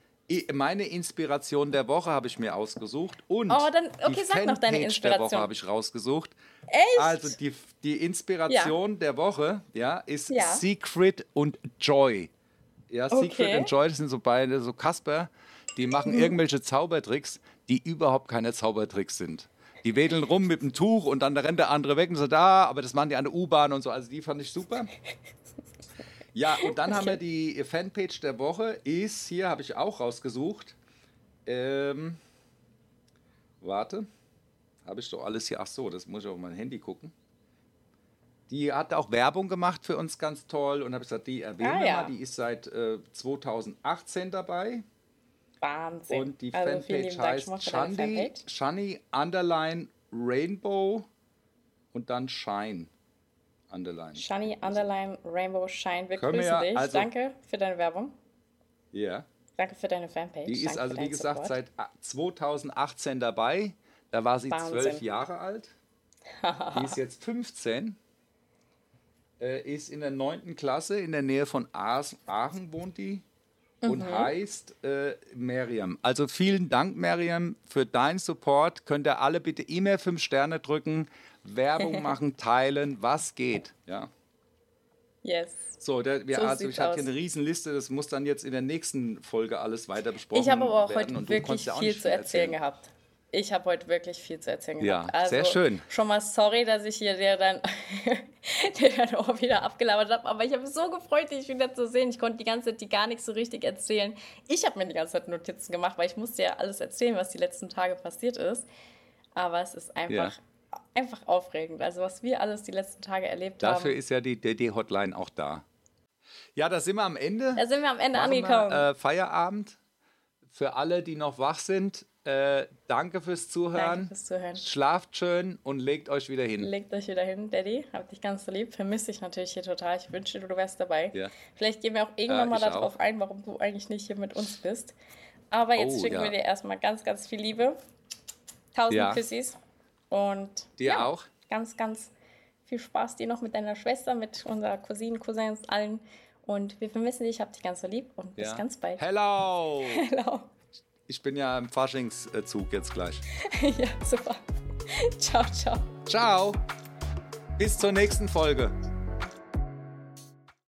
B: Meine Inspiration der Woche habe ich mir ausgesucht und
C: Oh, dann- okay,
B: die
C: sag noch deine
B: Fanpage der
C: Inspiration.
B: Woche habe ich rausgesucht.
C: Echt?
B: Also die, die Inspiration der Woche, ja, ist
C: Ja.
B: Secret und Joy. Ja, Secret
C: Okay. Mhm.
B: und Joy, das sind so beide so Kasper, die machen irgendwelche Zaubertricks, die überhaupt keine Zaubertricks sind. Die wedeln rum mit dem Tuch und dann rennt der andere weg und so da, aber das machen die an der U-Bahn und so, also die fand ich super. Ja, und dann haben wir die Fanpage der Woche, ist, hier habe ich auch rausgesucht, ähm, warte, habe ich doch alles hier, ach so, das muss ich auf mein Handy gucken. die hat auch Werbung gemacht für uns ganz toll und habe gesagt, die erwähnen
C: Ah, ja.
B: mal. Die ist seit äh, 2018 dabei
C: Wahnsinn.
B: und die
C: also
B: Fanpage
C: Dank
B: heißt Shani,
C: Fanpage.
B: Shani Underline Rainbow und dann Shine Underline.
C: Shani Underline Rainbow Shine. Wir
B: Können wir
C: grüßen
B: ja-
C: dich.
B: also-
C: Danke für deine Werbung.
B: Ja.
C: Danke für deine Fanpage.
B: Die ist
C: Danke
B: also, wie gesagt,
C: Support.
B: seit a- 2018 dabei. Da war sie zwölf Jahre alt. Die ist jetzt 15. Äh, ist in der 9. Klasse in der Nähe von Aachen wohnt die. Und
C: Mhm.
B: heißt äh, Miriam. Also vielen Dank, Miriam, für deinen Support. Könnt ihr alle bitte immer 5 Sterne drücken, Werbung machen, teilen, was geht. Ja.
C: Yes.
B: So, der, wir,
C: So
B: also ich hatte
C: aus.
B: hier eine Riesenliste, das muss dann jetzt in der nächsten Folge alles weiter besprochen
C: Ich habe aber auch
B: werden.
C: heute wirklich
B: ja auch
C: viel zu erzählen gehabt. Ich habe heute wirklich viel zu erzählen
B: Ja,
C: gehabt. Also
B: sehr schön.
C: Schon mal sorry, dass ich hier dir dann, dann auch wieder abgelabert habe, aber ich habe mich so gefreut, dich wieder zu sehen. Ich konnte die ganze Zeit die gar nichts so richtig erzählen. Ich habe mir die ganze Zeit Notizen gemacht, weil ich musste ja alles erzählen, was die letzten Tage passiert ist. Aber es ist einfach, einfach aufregend. Also was wir alles die letzten Tage erlebt
B: Dafür
C: haben.
B: ist ja die DD-Hotline auch da. Ja, da sind wir am Ende.
C: Da sind wir am Ende
B: Machen
C: angekommen.
B: Wir, äh, Feierabend. Für alle, die noch wach sind, äh, danke fürs Zuhören.
C: Danke fürs Zuhören.
B: Schlaft schön und legt euch wieder hin.
C: Legt euch wieder hin, Daddy. Hab dich ganz so lieb. Vermisse dich natürlich hier total. Ich wünsche, du wärst dabei.
B: Ja.
C: Vielleicht gehen wir auch irgendwann
B: Äh,
C: mal
B: ich
C: darauf
B: auch.
C: ein, warum du eigentlich nicht hier mit uns bist. Aber jetzt
B: Oh,
C: schicken
B: ja.
C: wir dir erstmal ganz, ganz viel Liebe. Tausend
B: Ja.
C: Küssis. Und
B: Dir
C: ja,
B: auch.
C: ganz, ganz viel Spaß dir noch mit deiner Schwester, mit unserer Cousinen, Cousins, allen. Und wir vermissen dich. Hab dich ganz so lieb. Und bis ganz bald.
B: Hello!
C: Hello.
B: Ich bin ja im Faschingszug jetzt gleich.
C: ja, super. ciao, ciao.
B: Ciao! Bis zur nächsten Folge.